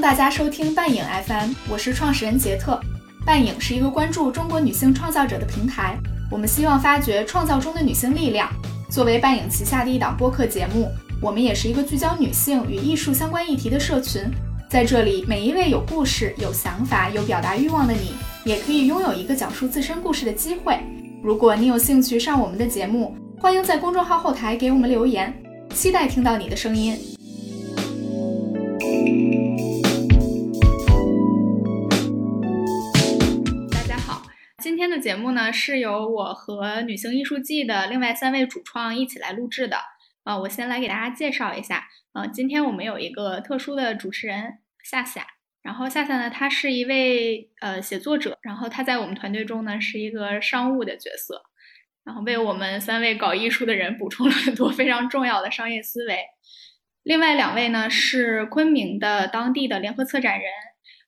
迎大家收听半影 FM，我是创始人杰特。半影是一个关注中国女性创造者的平台，我们希望发掘创造中的女性力量。作为半影旗下的一档播客节目，我们也是一个聚焦女性与艺术相关议题的社群。在这里，每一位有故事、有想法、有表达欲望的你，也可以拥有一个讲述自身故事的机会。如果你有兴趣上我们的节目，欢迎在公众号后台给我们留言，期待听到你的声音。节目呢是由我和女性艺术季的另外三位主创一起来录制的。啊，我先来给大家介绍一下。呃，今天我们有一个特殊的主持人夏夏，然后夏夏呢，她是一位呃写作者，然后她在我们团队中呢是一个商务的角色，然后为我们三位搞艺术的人补充了很多非常重要的商业思维。另外两位呢是昆明的当地的联合策展人，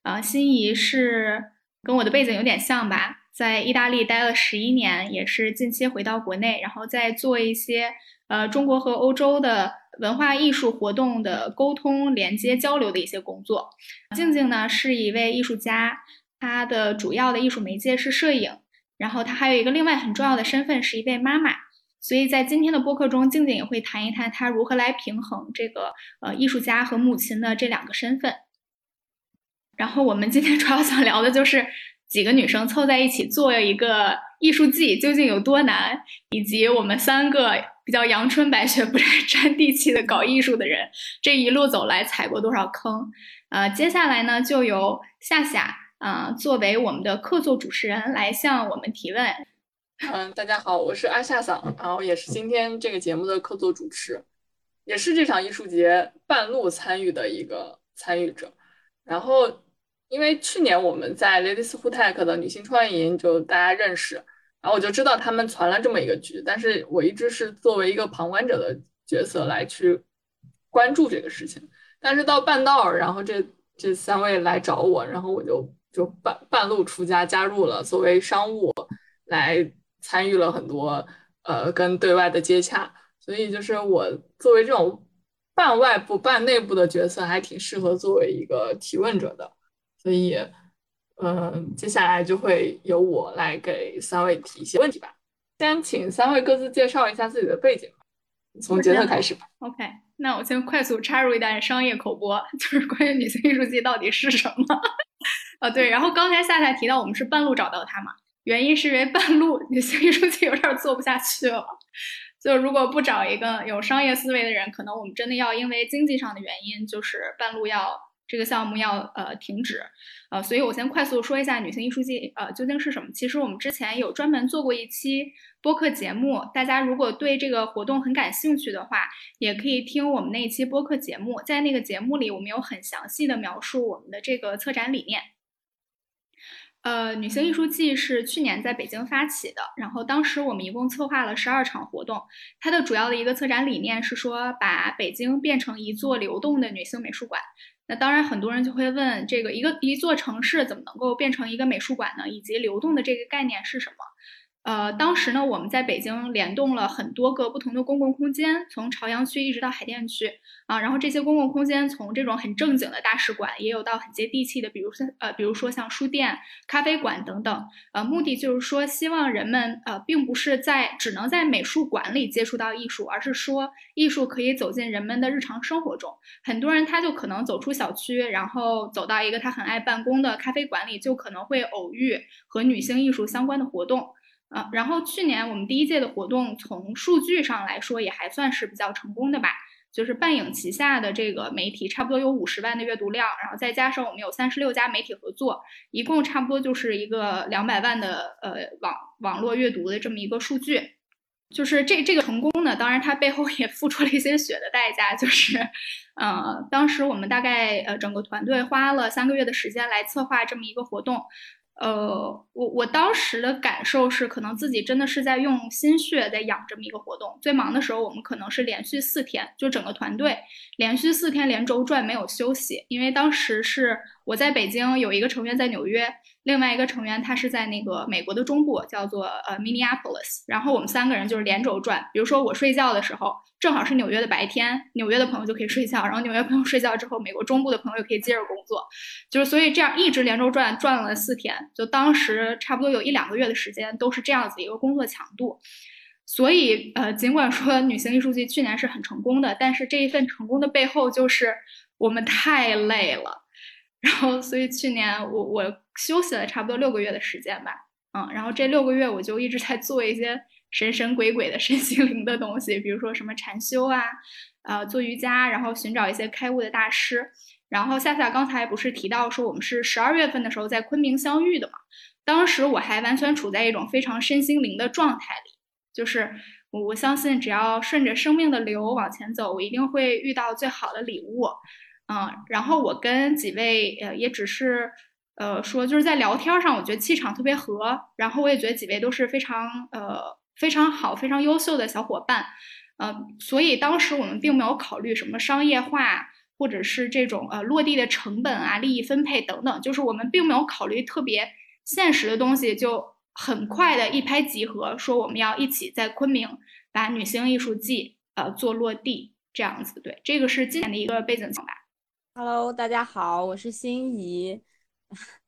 啊，心仪是跟我的背景有点像吧，在意大利待了十一年，也是近期回到国内，然后再做一些呃中国和欧洲的文化艺术活动的沟通、连接、交流的一些工作。静静呢是一位艺术家，她的主要的艺术媒介是摄影，然后她还有一个另外很重要的身份是一位妈妈。所以在今天的播客中，静静也会谈一谈她如何来平衡这个呃艺术家和母亲的这两个身份。然后我们今天主要想聊的就是几个女生凑在一起做一个艺术季究竟有多难，以及我们三个比较阳春白雪、不 太沾地气的搞艺术的人这一路走来踩过多少坑。呃，接下来呢，就由夏夏啊作为我们的客座主持人来向我们提问。嗯，大家好，我是阿夏桑，然后也是今天这个节目的客座主持，也是这场艺术节半路参与的一个参与者。然后，因为去年我们在 Ladies Who Tech 的女性创业营就大家认识，然后我就知道他们传了这么一个局，但是我一直是作为一个旁观者的角色来去关注这个事情。但是到半道儿，然后这这三位来找我，然后我就就半半路出家，加入了作为商务来。参与了很多呃跟对外的接洽，所以就是我作为这种半外部半内部的角色，还挺适合作为一个提问者的。所以，嗯，接下来就会由我来给三位提一些问题吧。先请三位各自介绍一下自己的背景，从杰特开始吧。OK，那我先快速插入一段商业口播，就是关于女性艺术季到底是什么？啊，对，然后刚才夏夏提到我们是半路找到他嘛。原因是因为半路 女性艺术季有点做不下去了，就如果不找一个有商业思维的人，可能我们真的要因为经济上的原因，就是半路要这个项目要呃停止，呃，所以我先快速说一下女性艺术季呃究竟是什么。其实我们之前有专门做过一期播客节目，大家如果对这个活动很感兴趣的话，也可以听我们那一期播客节目，在那个节目里，我们有很详细的描述我们的这个策展理念。呃，女性艺术季是去年在北京发起的，然后当时我们一共策划了十二场活动。它的主要的一个策展理念是说，把北京变成一座流动的女性美术馆。那当然，很多人就会问，这个一个一座城市怎么能够变成一个美术馆呢？以及流动的这个概念是什么？呃，当时呢，我们在北京联动了很多个不同的公共空间，从朝阳区一直到海淀区啊。然后这些公共空间，从这种很正经的大使馆，也有到很接地气的，比如说呃，比如说像书店、咖啡馆等等。呃，目的就是说，希望人们呃，并不是在只能在美术馆里接触到艺术，而是说艺术可以走进人们的日常生活中。很多人他就可能走出小区，然后走到一个他很爱办公的咖啡馆里，就可能会偶遇和女性艺术相关的活动。啊，然后去年我们第一届的活动，从数据上来说也还算是比较成功的吧。就是半影旗下的这个媒体，差不多有五十万的阅读量，然后再加上我们有三十六家媒体合作，一共差不多就是一个两百万的呃网网络阅读的这么一个数据。就是这这个成功呢，当然它背后也付出了一些血的代价，就是，呃，当时我们大概呃整个团队花了三个月的时间来策划这么一个活动。呃，我我当时的感受是，可能自己真的是在用心血在养这么一个活动。最忙的时候，我们可能是连续四天，就整个团队连续四天连轴转，没有休息。因为当时是我在北京，有一个成员在纽约，另外一个成员他是在那个美国的中部，叫做呃 Minneapolis。然后我们三个人就是连轴转。比如说我睡觉的时候，正好是纽约的白天，纽约的朋友就可以睡觉，然后纽约朋友睡觉之后，美国中部的朋友可以接着工作。就是所以这样一直连轴转，转了四天，就当时差不多有一两个月的时间都是这样子一个工作强度。所以呃，尽管说女性艺术季去年是很成功的，但是这一份成功的背后就是我们太累了。然后，所以去年我我休息了差不多六个月的时间吧，嗯，然后这六个月我就一直在做一些神神鬼鬼的身心灵的东西，比如说什么禅修啊，呃，做瑜伽，然后寻找一些开悟的大师。然后夏夏刚才不是提到说我们是十二月份的时候在昆明相遇的嘛？当时我还完全处在一种非常身心灵的状态里，就是我我相信只要顺着生命的流往前走，我一定会遇到最好的礼物。嗯，然后我跟几位呃，也只是呃说，就是在聊天上，我觉得气场特别合。然后我也觉得几位都是非常呃非常好、非常优秀的小伙伴。嗯，所以当时我们并没有考虑什么商业化，或者是这种呃落地的成本啊、利益分配等等，就是我们并没有考虑特别现实的东西，就很快的一拍即合，说我们要一起在昆明把女性艺术季呃做落地这样子。对，这个是今年的一个背景吧。Hello，大家好，我是心怡。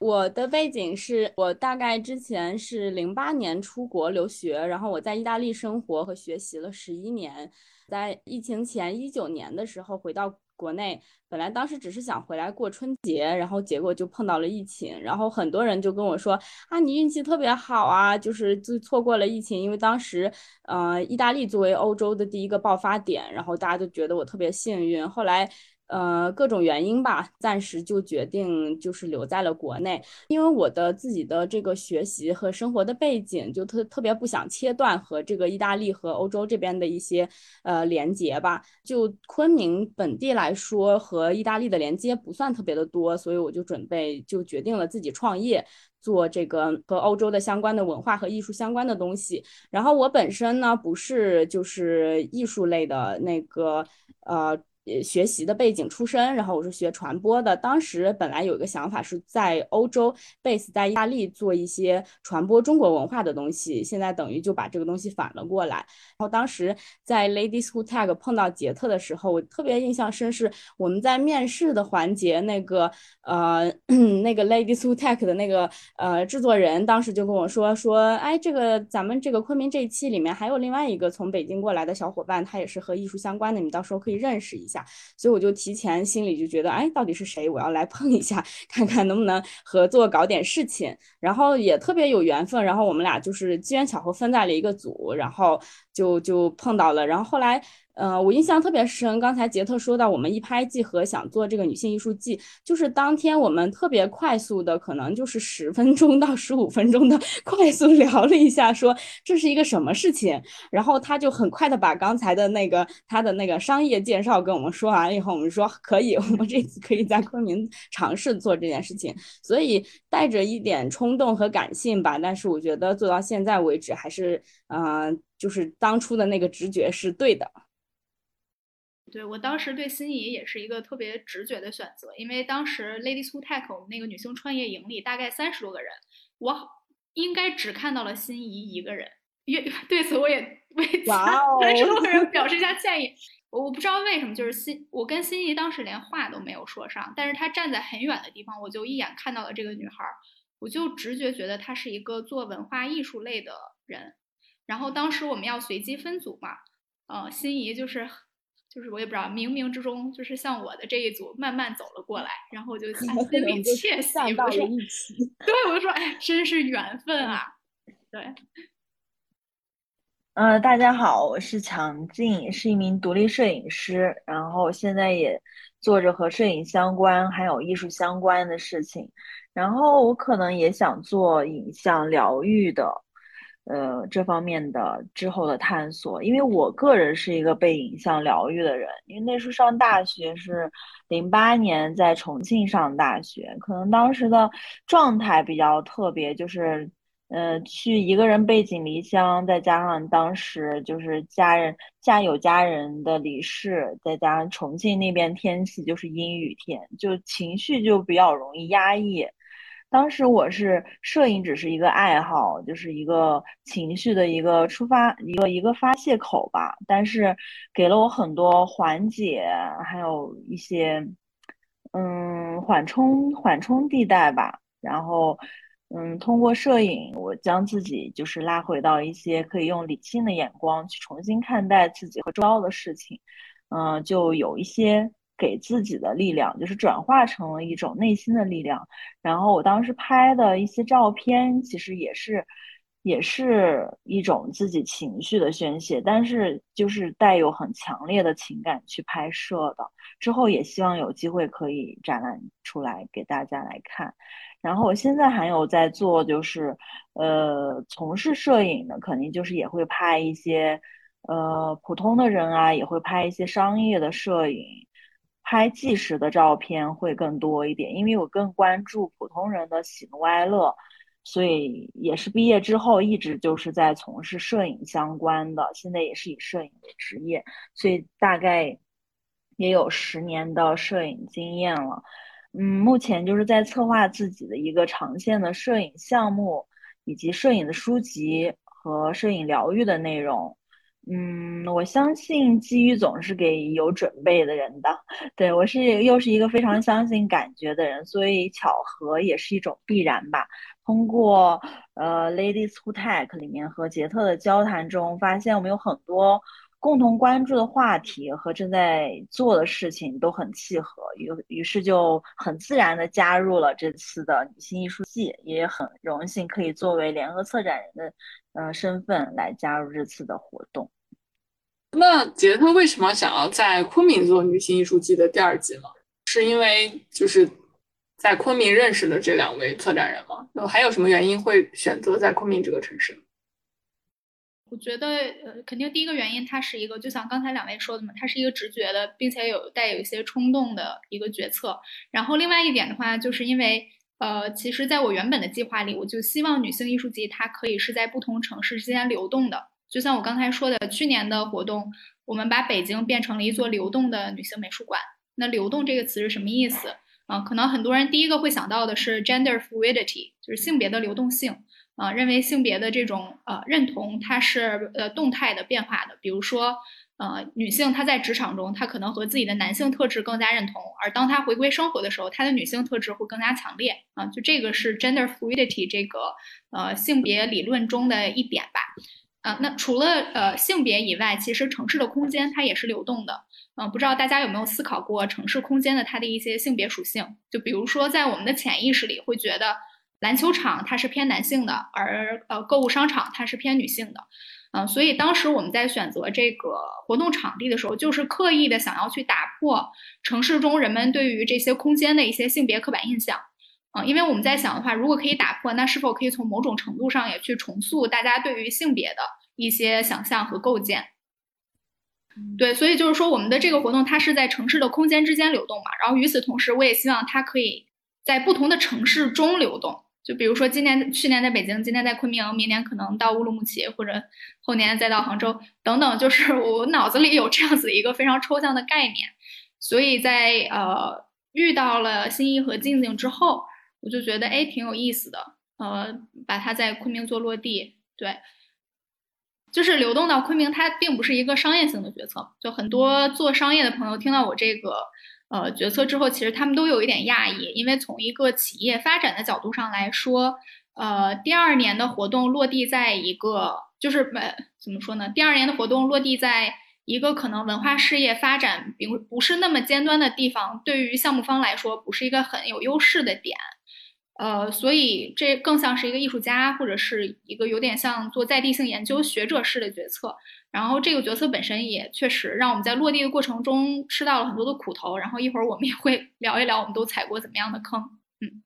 我的背景是我大概之前是零八年出国留学，然后我在意大利生活和学习了十一年，在疫情前一九年的时候回到国内，本来当时只是想回来过春节，然后结果就碰到了疫情，然后很多人就跟我说啊，你运气特别好啊，就是就错过了疫情，因为当时呃意大利作为欧洲的第一个爆发点，然后大家就觉得我特别幸运，后来。呃，各种原因吧，暂时就决定就是留在了国内，因为我的自己的这个学习和生活的背景，就特特别不想切断和这个意大利和欧洲这边的一些呃连接吧。就昆明本地来说，和意大利的连接不算特别的多，所以我就准备就决定了自己创业，做这个和欧洲的相关的文化和艺术相关的东西。然后我本身呢，不是就是艺术类的那个呃。学习的背景出身，然后我是学传播的。当时本来有一个想法是在欧洲，base 在意大利做一些传播中国文化的东西。现在等于就把这个东西反了过来。然后当时在 Ladies Who Tag 碰到杰特的时候，我特别印象深是我们在面试的环节，那个呃 那个 Ladies Who Tag 的那个呃制作人当时就跟我说说，哎，这个咱们这个昆明这一期里面还有另外一个从北京过来的小伙伴，他也是和艺术相关的，你到时候可以认识一下。下，所以我就提前心里就觉得，哎，到底是谁？我要来碰一下，看看能不能合作搞点事情。然后也特别有缘分，然后我们俩就是机缘巧合分在了一个组，然后就就碰到了。然后后来。呃，我印象特别深。刚才杰特说到，我们一拍即合，想做这个女性艺术季，就是当天我们特别快速的，可能就是十分钟到十五分钟的 快速聊了一下，说这是一个什么事情。然后他就很快的把刚才的那个他的那个商业介绍跟我们说完了以后，我们说可以，我们这次可以在昆明尝试做这件事情。所以带着一点冲动和感性吧，但是我觉得做到现在为止，还是呃，就是当初的那个直觉是对的。对我当时对心仪也是一个特别直觉的选择，因为当时 Ladies Who Tech 我们那个女性创业营里大概三十多个人，我应该只看到了心仪一个人，也 对此我也为三十多个人表示一下歉意。我我不知道为什么，就是心我跟心仪当时连话都没有说上，但是她站在很远的地方，我就一眼看到了这个女孩，我就直觉觉得她是一个做文化艺术类的人。然后当时我们要随机分组嘛，呃，心仪就是。就是我也不知道，冥冥之中就是像我的这一组慢慢走了过来，然后我就心里窃喜，我说，对，我就说，哎，真是缘分啊！对，嗯，大家好，我是强劲，是一名独立摄影师，然后现在也做着和摄影相关还有艺术相关的事情，然后我可能也想做影像疗愈的。呃，这方面的之后的探索，因为我个人是一个被影像疗愈的人，因为那时候上大学是零八年在重庆上大学，可能当时的状态比较特别，就是呃，去一个人背井离乡，再加上当时就是家人家有家人的离世，再加上重庆那边天气就是阴雨天，就情绪就比较容易压抑。当时我是摄影只是一个爱好，就是一个情绪的一个出发，一个一个发泄口吧。但是给了我很多缓解，还有一些嗯缓冲缓冲地带吧。然后嗯，通过摄影，我将自己就是拉回到一些可以用理性的眼光去重新看待自己和周遭的事情。嗯，就有一些。给自己的力量，就是转化成了一种内心的力量。然后我当时拍的一些照片，其实也是，也是一种自己情绪的宣泄，但是就是带有很强烈的情感去拍摄的。之后也希望有机会可以展览出来给大家来看。然后我现在还有在做，就是呃，从事摄影的，肯定就是也会拍一些呃普通的人啊，也会拍一些商业的摄影。拍纪实的照片会更多一点，因为我更关注普通人的喜怒哀乐，所以也是毕业之后一直就是在从事摄影相关的，现在也是以摄影为职业，所以大概也有十年的摄影经验了。嗯，目前就是在策划自己的一个长线的摄影项目，以及摄影的书籍和摄影疗愈的内容。嗯，我相信机遇总是给有准备的人的。对我是又是一个非常相信感觉的人，所以巧合也是一种必然吧。通过呃《Ladies Who Tech》里面和杰特的交谈中，发现我们有很多共同关注的话题和正在做的事情都很契合，于于是就很自然的加入了这次的女性艺术季，也很荣幸可以作为联合策展人的。呃，身份来加入这次的活动。那杰特为什么想要在昆明做女性艺术季的第二季呢？是因为就是在昆明认识的这两位策展人吗？那还有什么原因会选择在昆明这个城市？我觉得，呃，肯定第一个原因，它是一个就像刚才两位说的嘛，它是一个直觉的，并且有带有一些冲动的一个决策。然后另外一点的话，就是因为。呃，其实，在我原本的计划里，我就希望女性艺术节它可以是在不同城市之间流动的。就像我刚才说的，去年的活动，我们把北京变成了一座流动的女性美术馆。那“流动”这个词是什么意思？啊，可能很多人第一个会想到的是 gender fluidity，就是性别的流动性。啊，认为性别的这种呃认同它是呃动态的变化的。比如说。呃，女性她在职场中，她可能和自己的男性特质更加认同，而当她回归生活的时候，她的女性特质会更加强烈啊。就这个是 gender fluidity 这个呃性别理论中的一点吧。啊，那除了呃性别以外，其实城市的空间它也是流动的。嗯，不知道大家有没有思考过城市空间的它的一些性别属性？就比如说在我们的潜意识里会觉得篮球场它是偏男性的，而呃购物商场它是偏女性的。嗯，所以当时我们在选择这个活动场地的时候，就是刻意的想要去打破城市中人们对于这些空间的一些性别刻板印象。嗯，因为我们在想的话，如果可以打破，那是否可以从某种程度上也去重塑大家对于性别的一些想象和构建？对，所以就是说，我们的这个活动它是在城市的空间之间流动嘛。然后与此同时，我也希望它可以在不同的城市中流动。就比如说，今年、去年在北京，今年在昆明，明年可能到乌鲁木齐，或者后年再到杭州等等。就是我脑子里有这样子一个非常抽象的概念，所以在呃遇到了心意和静静之后，我就觉得哎挺有意思的，呃，把它在昆明做落地。对，就是流动到昆明，它并不是一个商业性的决策。就很多做商业的朋友听到我这个。呃，决策之后，其实他们都有一点讶异，因为从一个企业发展的角度上来说，呃，第二年的活动落地在一个，就是呃，怎么说呢？第二年的活动落地在一个可能文化事业发展并不是那么尖端的地方，对于项目方来说，不是一个很有优势的点。呃，所以这更像是一个艺术家或者是一个有点像做在地性研究学者式的决策。然后这个角色本身也确实让我们在落地的过程中吃到了很多的苦头。然后一会儿我们也会 聊一聊我们都踩过怎么样的坑。嗯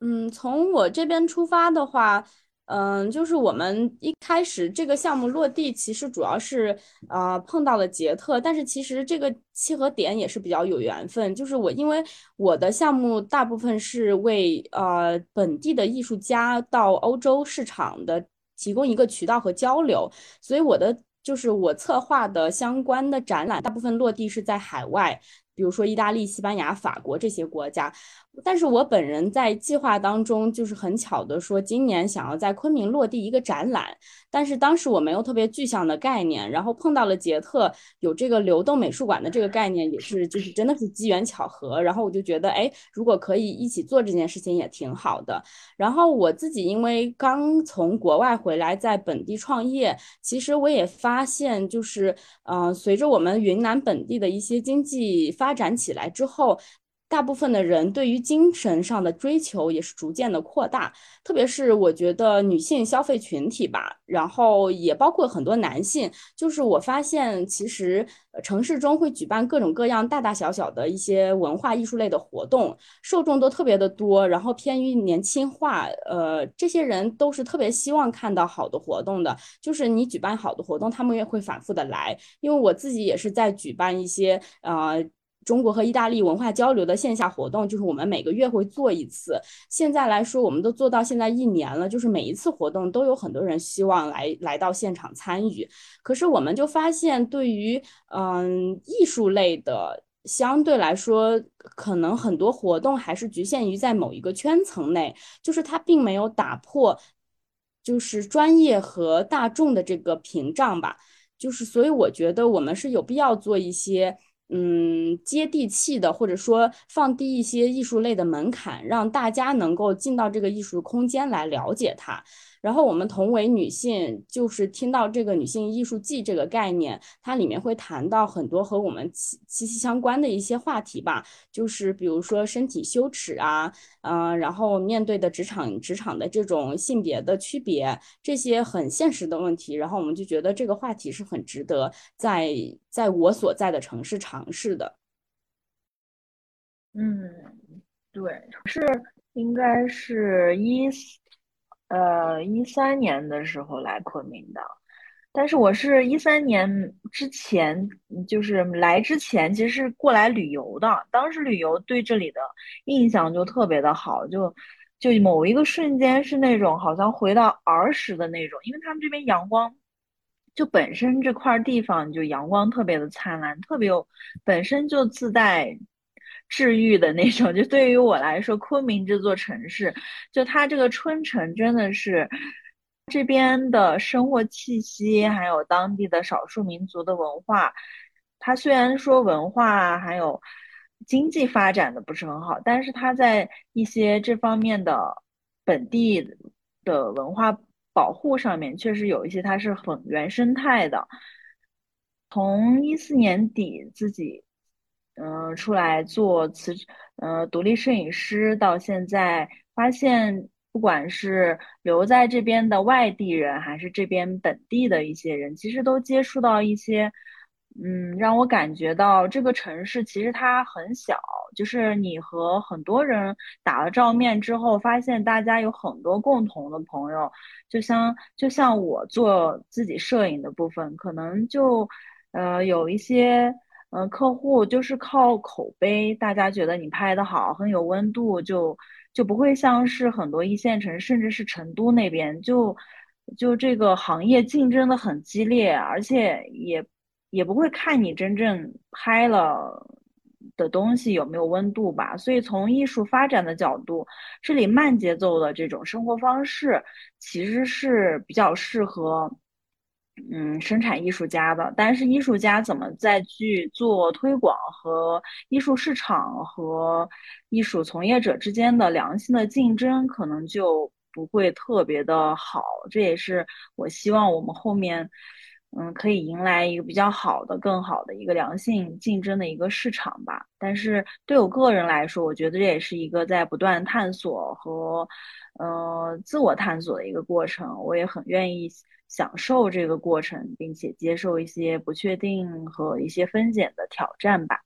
嗯，从我这边出发的话。嗯，就是我们一开始这个项目落地，其实主要是呃碰到了捷特，但是其实这个契合点也是比较有缘分。就是我因为我的项目大部分是为呃本地的艺术家到欧洲市场的提供一个渠道和交流，所以我的就是我策划的相关的展览大部分落地是在海外。比如说意大利、西班牙、法国这些国家。但是我本人在计划当中，就是很巧的说，今年想要在昆明落地一个展览，但是当时我没有特别具象的概念，然后碰到了捷特有这个流动美术馆的这个概念，也是就是真的是机缘巧合，然后我就觉得，哎，如果可以一起做这件事情也挺好的。然后我自己因为刚从国外回来，在本地创业，其实我也发现，就是嗯，随着我们云南本地的一些经济发展起来之后。大部分的人对于精神上的追求也是逐渐的扩大，特别是我觉得女性消费群体吧，然后也包括很多男性。就是我发现，其实城市中会举办各种各样大大小小的一些文化艺术类的活动，受众都特别的多，然后偏于年轻化。呃，这些人都是特别希望看到好的活动的，就是你举办好的活动，他们也会反复的来。因为我自己也是在举办一些呃。中国和意大利文化交流的线下活动，就是我们每个月会做一次。现在来说，我们都做到现在一年了，就是每一次活动都有很多人希望来来到现场参与。可是我们就发现，对于嗯艺术类的，相对来说，可能很多活动还是局限于在某一个圈层内，就是它并没有打破就是专业和大众的这个屏障吧。就是所以我觉得我们是有必要做一些。嗯，接地气的，或者说放低一些艺术类的门槛，让大家能够进到这个艺术空间来了解它。然后我们同为女性，就是听到这个女性艺术季这个概念，它里面会谈到很多和我们息息息相关的一些话题吧，就是比如说身体羞耻啊，嗯，然后面对的职场职场的这种性别的区别，这些很现实的问题。然后我们就觉得这个话题是很值得在在我所在的城市尝试的。嗯，对，是应该是一。呃，一三年的时候来昆明的，但是我是一三年之前，就是来之前，其实是过来旅游的。当时旅游对这里的印象就特别的好，就就某一个瞬间是那种好像回到儿时的那种，因为他们这边阳光，就本身这块地方就阳光特别的灿烂，特别有本身就自带。治愈的那种，就对于我来说，昆明这座城市，就它这个春城真的是这边的生活气息，还有当地的少数民族的文化。它虽然说文化还有经济发展的不是很好，但是它在一些这方面的本地的文化保护上面，确实有一些它是很原生态的。从一四年底自己。嗯，出来做辞，呃，独立摄影师到现在，发现不管是留在这边的外地人，还是这边本地的一些人，其实都接触到一些，嗯，让我感觉到这个城市其实它很小，就是你和很多人打了照面之后，发现大家有很多共同的朋友，就像就像我做自己摄影的部分，可能就，呃，有一些。嗯，客户就是靠口碑，大家觉得你拍的好，很有温度，就就不会像是很多一线城市，甚至是成都那边，就就这个行业竞争的很激烈，而且也也不会看你真正拍了的东西有没有温度吧。所以从艺术发展的角度，这里慢节奏的这种生活方式，其实是比较适合。嗯，生产艺术家的，但是艺术家怎么再去做推广和艺术市场和艺术从业者之间的良性的竞争，可能就不会特别的好。这也是我希望我们后面，嗯，可以迎来一个比较好的、更好的一个良性竞争的一个市场吧。但是对我个人来说，我觉得这也是一个在不断探索和，呃，自我探索的一个过程。我也很愿意。享受这个过程，并且接受一些不确定和一些风险的挑战吧。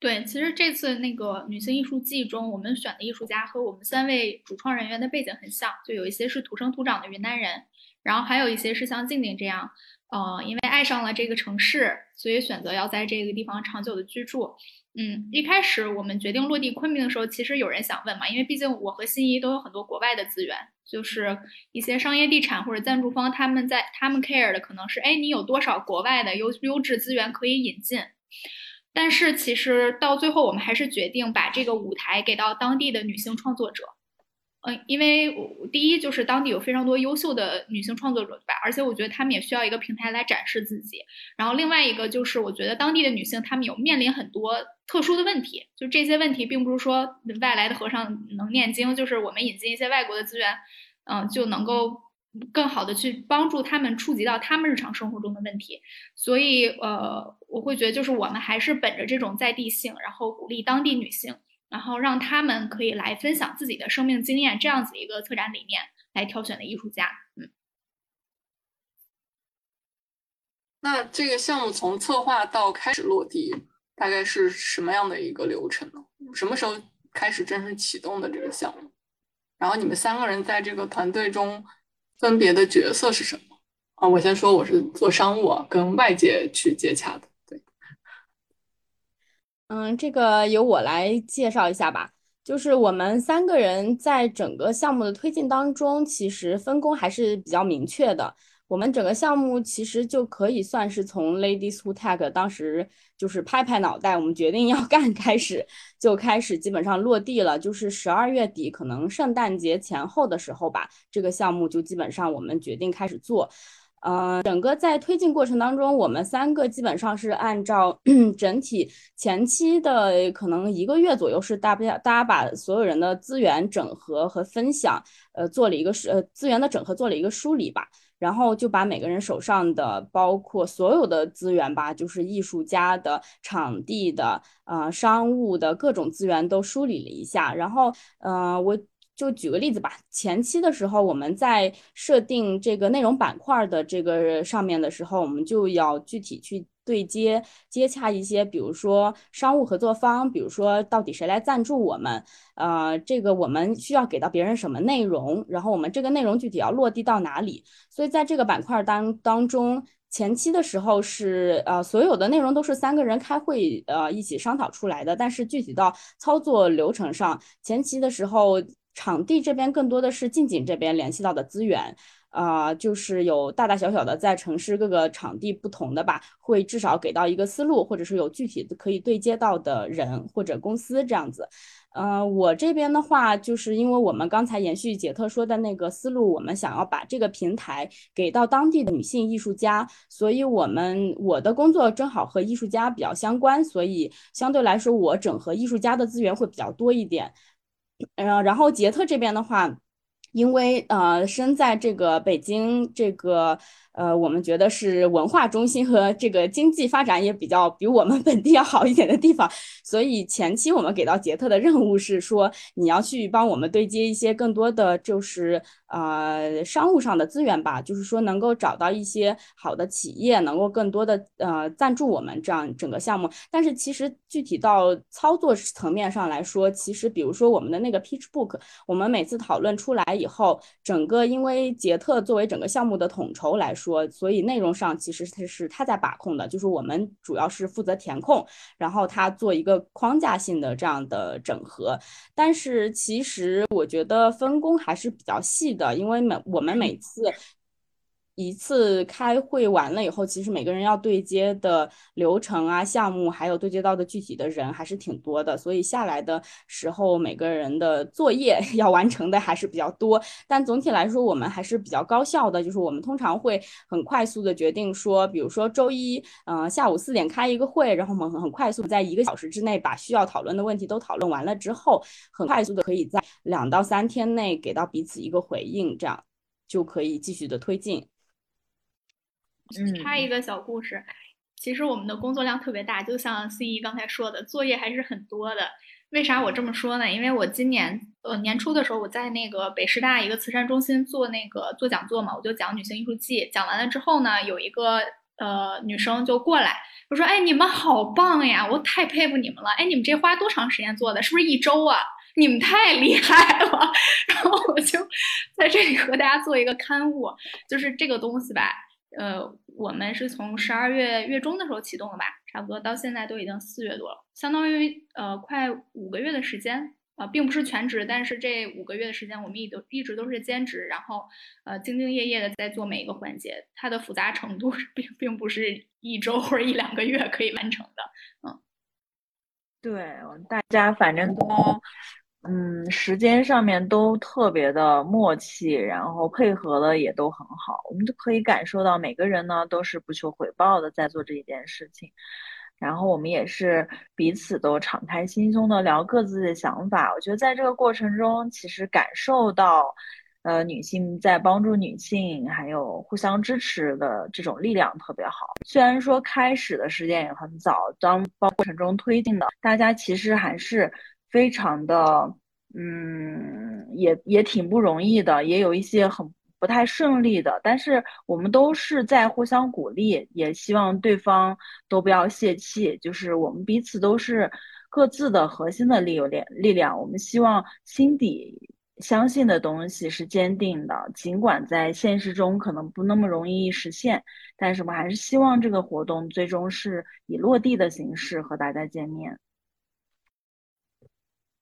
对，其实这次那个女性艺术季中，我们选的艺术家和我们三位主创人员的背景很像，就有一些是土生土长的云南人，然后还有一些是像静静这样，呃，因为爱上了这个城市，所以选择要在这个地方长久的居住。嗯，一开始我们决定落地昆明的时候，其实有人想问嘛，因为毕竟我和心仪都有很多国外的资源，就是一些商业地产或者赞助方，他们在他们 care 的可能是，哎，你有多少国外的优优质资源可以引进？但是其实到最后，我们还是决定把这个舞台给到当地的女性创作者。嗯，因为我第一就是当地有非常多优秀的女性创作者，对吧？而且我觉得她们也需要一个平台来展示自己。然后另外一个就是我觉得当地的女性她们有面临很多特殊的问题，就这些问题并不是说外来的和尚能念经，就是我们引进一些外国的资源，嗯，就能够更好的去帮助他们触及到他们日常生活中的问题。所以呃，我会觉得就是我们还是本着这种在地性，然后鼓励当地女性。然后让他们可以来分享自己的生命经验，这样子一个策展理念来挑选的艺术家。嗯，那这个项目从策划到开始落地，大概是什么样的一个流程呢？什么时候开始正式启动的这个项目？然后你们三个人在这个团队中分别的角色是什么？啊，我先说，我是做商务，跟外界去接洽的。嗯，这个由我来介绍一下吧。就是我们三个人在整个项目的推进当中，其实分工还是比较明确的。我们整个项目其实就可以算是从 Ladies Who Tag 当时就是拍拍脑袋，我们决定要 干开始，就开始基本上落地了。就是十二月底，可能圣诞节前后的时候吧，这个项目就基本上我们决定开始做。呃，整个在推进过程当中，我们三个基本上是按照 整体前期的可能一个月左右，是大家大家把所有人的资源整合和分享，呃，做了一个是呃资源的整合，做了一个梳理吧。然后就把每个人手上的包括所有的资源吧，就是艺术家的、场地的、呃商务的各种资源都梳理了一下。然后，呃，我。就举个例子吧，前期的时候，我们在设定这个内容板块的这个上面的时候，我们就要具体去对接接洽一些，比如说商务合作方，比如说到底谁来赞助我们，呃，这个我们需要给到别人什么内容，然后我们这个内容具体要落地到哪里。所以在这个板块当当中，前期的时候是呃所有的内容都是三个人开会呃一起商讨出来的，但是具体到操作流程上，前期的时候。场地这边更多的是近景这边联系到的资源，啊，就是有大大小小的在城市各个场地不同的吧，会至少给到一个思路，或者是有具体的可以对接到的人或者公司这样子。嗯，我这边的话，就是因为我们刚才延续杰特说的那个思路，我们想要把这个平台给到当地的女性艺术家，所以我们我的工作正好和艺术家比较相关，所以相对来说，我整合艺术家的资源会比较多一点。嗯，然后杰特这边的话，因为呃身在这个北京这个。呃，我们觉得是文化中心和这个经济发展也比较比我们本地要好一点的地方，所以前期我们给到杰特的任务是说，你要去帮我们对接一些更多的就是呃商务上的资源吧，就是说能够找到一些好的企业，能够更多的呃赞助我们这样整个项目。但是其实具体到操作层面上来说，其实比如说我们的那个 pitch book，我们每次讨论出来以后，整个因为杰特作为整个项目的统筹来说。所以内容上其实他是他在把控的，就是我们主要是负责填空，然后他做一个框架性的这样的整合。但是其实我觉得分工还是比较细的，因为每我们每次。一次开会完了以后，其实每个人要对接的流程啊、项目，还有对接到的具体的人还是挺多的，所以下来的时候，每个人的作业 要完成的还是比较多。但总体来说，我们还是比较高效的，就是我们通常会很快速的决定说，比如说周一，嗯，下午四点开一个会，然后我们很快速在一个小时之内把需要讨论的问题都讨论完了之后，很快速的可以在两到三天内给到彼此一个回应，这样就可以继续的推进。插一个小故事，其实我们的工作量特别大，就像心怡刚才说的，作业还是很多的。为啥我这么说呢？因为我今年呃年初的时候，我在那个北师大一个慈善中心做那个做讲座嘛，我就讲女性艺术季。讲完了之后呢，有一个呃女生就过来，我说：“哎，你们好棒呀，我太佩服你们了。哎，你们这花多长时间做的？是不是一周啊？你们太厉害了。”然后我就在这里和大家做一个刊物，就是这个东西吧。呃，我们是从十二月月中的时候启动的吧，差不多到现在都已经四月多了，相当于呃快五个月的时间啊，并不是全职，但是这五个月的时间我们一都一直都是兼职，然后呃兢兢业业的在做每一个环节，它的复杂程度并并不是一周或者一两个月可以完成的，嗯。对我们，大家反正都，嗯，时间上面都特别的默契，然后配合的也都很好，我们就可以感受到每个人呢都是不求回报的在做这一件事情，然后我们也是彼此都敞开心胸的聊各自的想法。我觉得在这个过程中，其实感受到。呃，女性在帮助女性，还有互相支持的这种力量特别好。虽然说开始的时间也很早，当过程中推进的，大家其实还是非常的，嗯，也也挺不容易的，也有一些很不太顺利的。但是我们都是在互相鼓励，也希望对方都不要泄气。就是我们彼此都是各自的核心的力量，力量。我们希望心底。相信的东西是坚定的，尽管在现实中可能不那么容易实现，但是我们还是希望这个活动最终是以落地的形式和大家见面。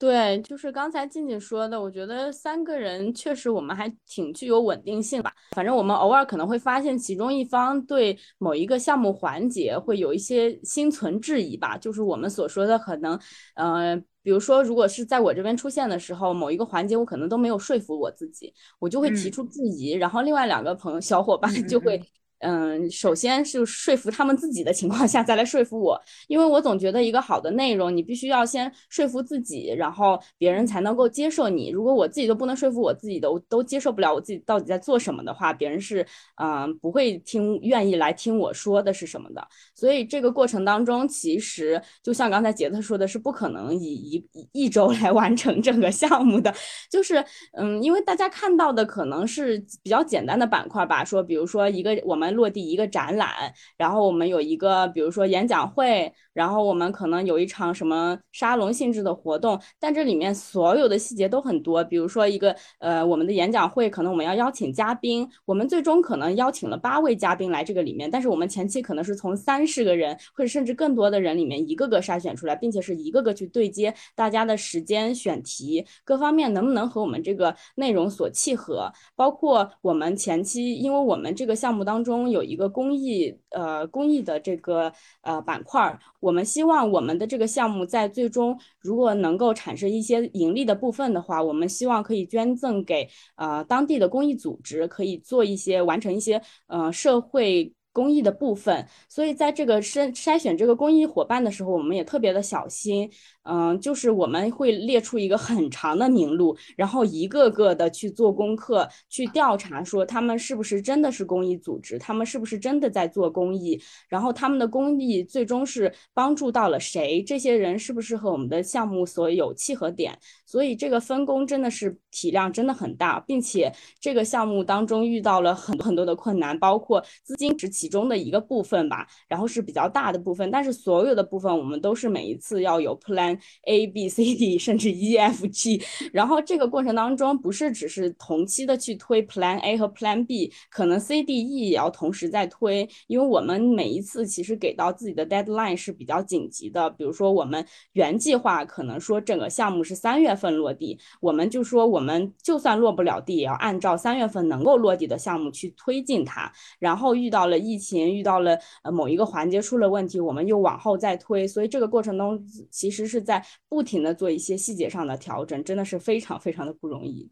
对，就是刚才静静说的，我觉得三个人确实我们还挺具有稳定性吧。反正我们偶尔可能会发现其中一方对某一个项目环节会有一些心存质疑吧，就是我们所说的可能，呃，比如说如果是在我这边出现的时候，某一个环节我可能都没有说服我自己，我就会提出质疑，然后另外两个朋友小伙伴就会。嗯，首先是说服他们自己的情况下，再来说服我，因为我总觉得一个好的内容，你必须要先说服自己，然后别人才能够接受你。如果我自己都不能说服我自己的，我都接受不了我自己到底在做什么的话，别人是嗯不会听愿意来听我说的是什么的。所以这个过程当中，其实就像刚才杰特说的，是不可能以一一周来完成整个项目的。就是嗯，因为大家看到的可能是比较简单的板块吧，说比如说一个我们。落地一个展览，然后我们有一个，比如说演讲会，然后我们可能有一场什么沙龙性质的活动，但这里面所有的细节都很多。比如说一个呃，我们的演讲会，可能我们要邀请嘉宾，我们最终可能邀请了八位嘉宾来这个里面，但是我们前期可能是从三十个人或者甚至更多的人里面一个个筛选出来，并且是一个个去对接大家的时间、选题各方面能不能和我们这个内容所契合，包括我们前期，因为我们这个项目当中。中有一个公益，呃，公益的这个呃板块，我们希望我们的这个项目在最终如果能够产生一些盈利的部分的话，我们希望可以捐赠给呃当地的公益组织，可以做一些完成一些呃社会。公益的部分，所以在这个筛筛选这个公益伙伴的时候，我们也特别的小心。嗯，就是我们会列出一个很长的名录，然后一个个的去做功课，去调查说他们是不是真的是公益组织，他们是不是真的在做公益，然后他们的公益最终是帮助到了谁，这些人是不是和我们的项目所有契合点？所以这个分工真的是体量真的很大，并且这个项目当中遇到了很多很多的困难，包括资金是其中的一个部分吧，然后是比较大的部分，但是所有的部分我们都是每一次要有 plan。A B C D 甚至 E F G，然后这个过程当中不是只是同期的去推 Plan A 和 Plan B，可能 C D E 也要同时在推，因为我们每一次其实给到自己的 deadline 是比较紧急的。比如说我们原计划可能说整个项目是三月份落地，我们就说我们就算落不了地，也要按照三月份能够落地的项目去推进它。然后遇到了疫情，遇到了呃某一个环节出了问题，我们又往后再推。所以这个过程中其实是。在不停的做一些细节上的调整，真的是非常非常的不容易。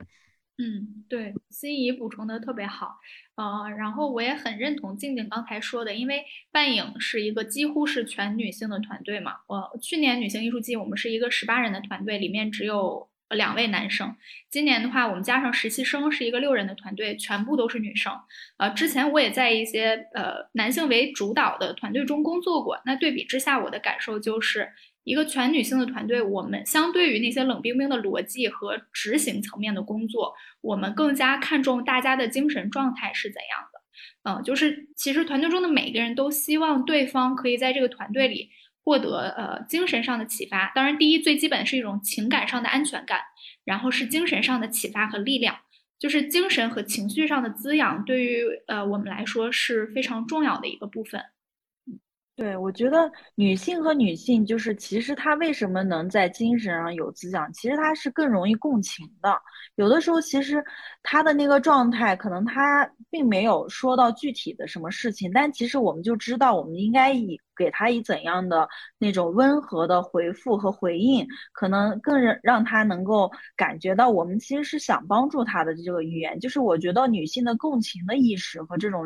嗯，对，心仪补充的特别好，呃，然后我也很认同静静刚才说的，因为半影是一个几乎是全女性的团队嘛。我去年女性艺术季，我们是一个十八人的团队，里面只有两位男生。今年的话，我们加上实习生是一个六人的团队，全部都是女生。呃，之前我也在一些呃男性为主导的团队中工作过，那对比之下，我的感受就是。一个全女性的团队，我们相对于那些冷冰冰的逻辑和执行层面的工作，我们更加看重大家的精神状态是怎样的。嗯，就是其实团队中的每个人都希望对方可以在这个团队里获得呃精神上的启发。当然，第一最基本是一种情感上的安全感，然后是精神上的启发和力量，就是精神和情绪上的滋养，对于呃我们来说是非常重要的一个部分。对，我觉得女性和女性，就是其实她为什么能在精神上有滋养，其实她是更容易共情的。有的时候，其实她的那个状态，可能她并没有说到具体的什么事情，但其实我们就知道，我们应该以给他以怎样的那种温和的回复和回应，可能更让让他能够感觉到我们其实是想帮助他的这个语言。就是我觉得女性的共情的意识和这种，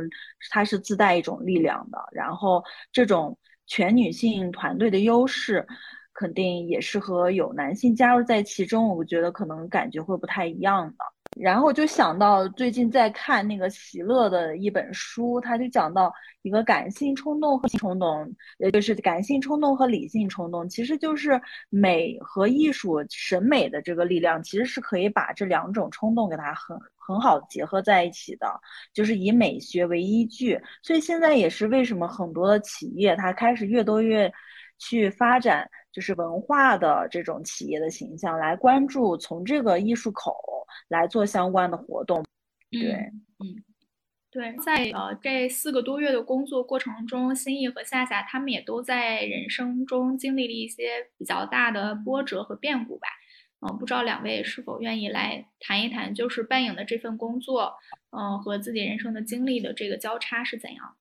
它是自带一种力量的。然后这种全女性团队的优势，肯定也是和有男性加入在其中，我觉得可能感觉会不太一样的。然后就想到最近在看那个席勒的一本书，他就讲到一个感性冲动和冲动，也就是感性冲动和理性冲动，其实就是美和艺术审美的这个力量，其实是可以把这两种冲动给它很很好结合在一起的，就是以美学为依据。所以现在也是为什么很多的企业它开始越多越去发展。就是文化的这种企业的形象来关注，从这个艺术口来做相关的活动。对，嗯，对，在呃这四个多月的工作过程中，心意和夏夏他们也都在人生中经历了一些比较大的波折和变故吧。嗯，不知道两位是否愿意来谈一谈，就是扮演的这份工作，嗯，和自己人生的经历的这个交叉是怎样？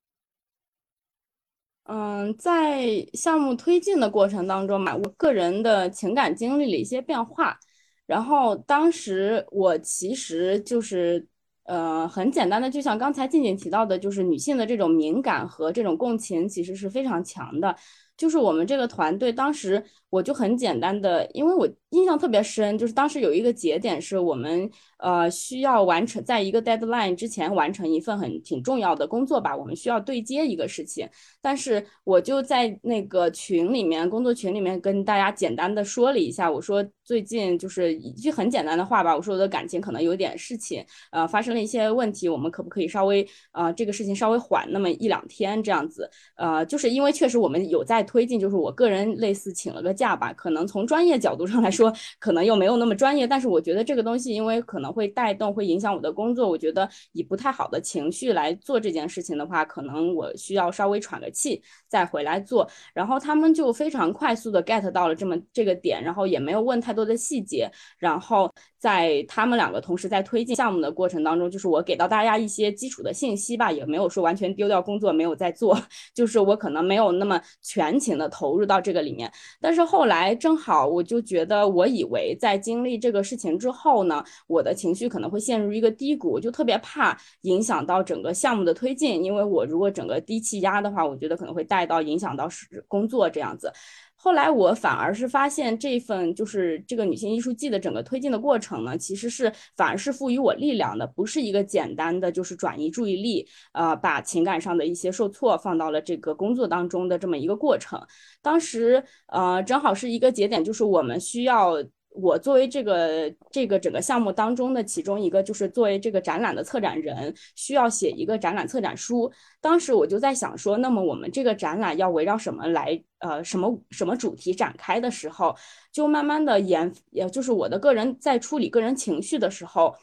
嗯，在项目推进的过程当中嘛，我个人的情感经历了一些变化。然后当时我其实就是，呃，很简单的，就像刚才静静提到的，就是女性的这种敏感和这种共情其实是非常强的。就是我们这个团队当时。我就很简单的，因为我印象特别深，就是当时有一个节点是我们呃需要完成，在一个 deadline 之前完成一份很挺重要的工作吧，我们需要对接一个事情。但是我就在那个群里面，工作群里面跟大家简单的说了一下，我说最近就是一句很简单的话吧，我说我的感情可能有点事情，呃，发生了一些问题，我们可不可以稍微呃这个事情稍微缓那么一两天这样子？呃，就是因为确实我们有在推进，就是我个人类似请了个。假吧，可能从专业角度上来说，说可能又没有那么专业，但是我觉得这个东西，因为可能会带动，会影响我的工作，我觉得以不太好的情绪来做这件事情的话，可能我需要稍微喘个气再回来做。然后他们就非常快速的 get 到了这么这个点，然后也没有问太多的细节，然后。在他们两个同时在推进项目的过程当中，就是我给到大家一些基础的信息吧，也没有说完全丢掉工作没有在做，就是我可能没有那么全情的投入到这个里面。但是后来正好我就觉得，我以为在经历这个事情之后呢，我的情绪可能会陷入一个低谷，我就特别怕影响到整个项目的推进，因为我如果整个低气压的话，我觉得可能会带到影响到工作这样子。后来我反而是发现，这份就是这个女性艺术季的整个推进的过程呢，其实是反而是赋予我力量的，不是一个简单的就是转移注意力，呃，把情感上的一些受挫放到了这个工作当中的这么一个过程。当时，呃，正好是一个节点，就是我们需要。我作为这个这个整个项目当中的其中一个，就是作为这个展览的策展人，需要写一个展览策展书。当时我就在想说，那么我们这个展览要围绕什么来，呃，什么什么主题展开的时候，就慢慢的研，也就是我的个人在处理个人情绪的时候。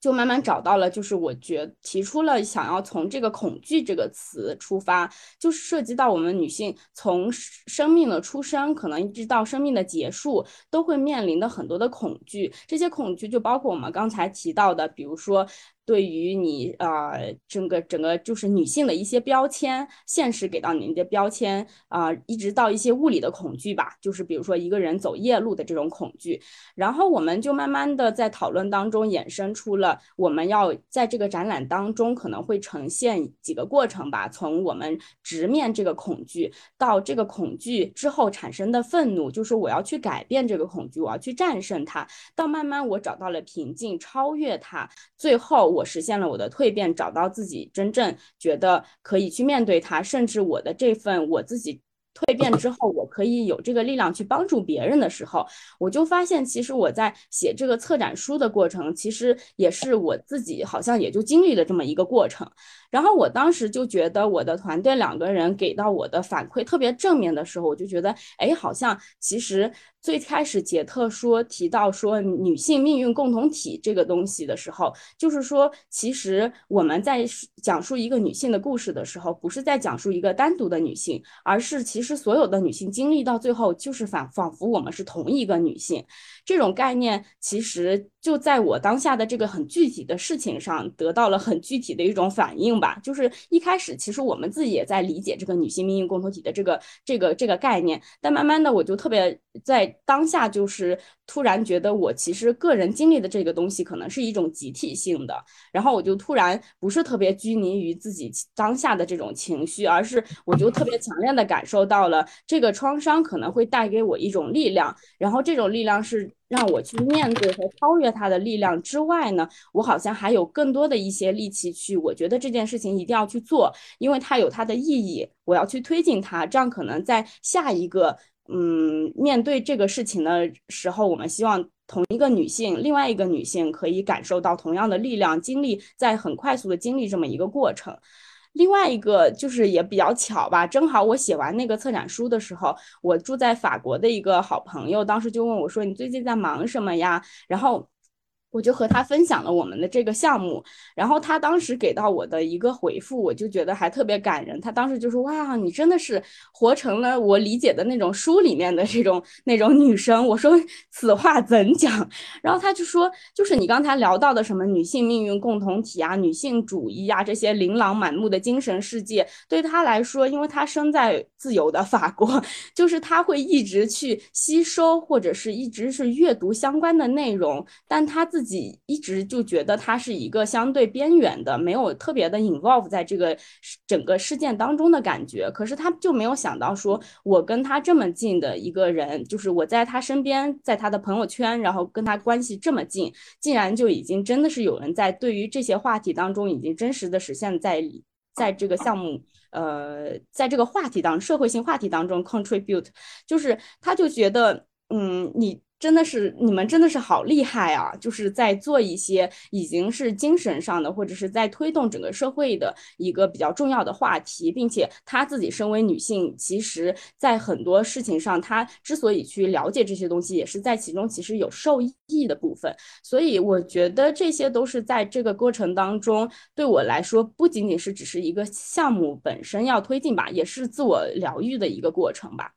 就慢慢找到了，就是我觉提出了想要从这个恐惧这个词出发，就是涉及到我们女性从生命的出生，可能一直到生命的结束，都会面临的很多的恐惧。这些恐惧就包括我们刚才提到的，比如说。对于你呃整个整个就是女性的一些标签，现实给到你的标签啊，一直到一些物理的恐惧吧，就是比如说一个人走夜路的这种恐惧，然后我们就慢慢的在讨论当中衍生出了我们要在这个展览当中可能会呈现几个过程吧，从我们直面这个恐惧到这个恐惧之后产生的愤怒，就是我要去改变这个恐惧，我要去战胜它，到慢慢我找到了平静，超越它，最后。我实现了我的蜕变，找到自己真正觉得可以去面对它，甚至我的这份我自己蜕变之后，我可以有这个力量去帮助别人的时候，我就发现，其实我在写这个策展书的过程，其实也是我自己好像也就经历了这么一个过程。然后我当时就觉得我的团队两个人给到我的反馈特别正面的时候，我就觉得，哎，好像其实。最开始杰特说提到说女性命运共同体这个东西的时候，就是说其实我们在讲述一个女性的故事的时候，不是在讲述一个单独的女性，而是其实所有的女性经历到最后，就是仿仿佛我们是同一个女性。这种概念其实就在我当下的这个很具体的事情上得到了很具体的一种反应吧。就是一开始其实我们自己也在理解这个女性命运共同体的这个这个这个概念，但慢慢的我就特别在当下就是突然觉得我其实个人经历的这个东西可能是一种集体性的，然后我就突然不是特别拘泥于自己当下的这种情绪，而是我就特别强烈的感受到了这个创伤可能会带给我一种力量，然后这种力量是。让我去面对和超越它的力量之外呢，我好像还有更多的一些力气去。我觉得这件事情一定要去做，因为它有它的意义，我要去推进它。这样可能在下一个嗯面对这个事情的时候，我们希望同一个女性，另外一个女性可以感受到同样的力量，经历在很快速的经历这么一个过程。另外一个就是也比较巧吧，正好我写完那个策展书的时候，我住在法国的一个好朋友，当时就问我说：“你最近在忙什么呀？”然后。我就和他分享了我们的这个项目，然后他当时给到我的一个回复，我就觉得还特别感人。他当时就说：“哇，你真的是活成了我理解的那种书里面的这种那种女生。”我说：“此话怎讲？”然后他就说：“就是你刚才聊到的什么女性命运共同体啊、女性主义啊这些琳琅满目的精神世界，对他来说，因为他生在自由的法国，就是他会一直去吸收或者是一直是阅读相关的内容，但他自。”自己一直就觉得他是一个相对边缘的，没有特别的 involve 在这个整个事件当中的感觉。可是他就没有想到，说我跟他这么近的一个人，就是我在他身边，在他的朋友圈，然后跟他关系这么近，竟然就已经真的是有人在对于这些话题当中，已经真实的实现，在在这个项目，呃，在这个话题当社会性话题当中 contribute，就是他就觉得，嗯，你。真的是你们真的是好厉害啊！就是在做一些已经是精神上的，或者是在推动整个社会的一个比较重要的话题，并且她自己身为女性，其实在很多事情上，她之所以去了解这些东西，也是在其中其实有受益的部分。所以我觉得这些都是在这个过程当中，对我来说不仅仅是只是一个项目本身要推进吧，也是自我疗愈的一个过程吧。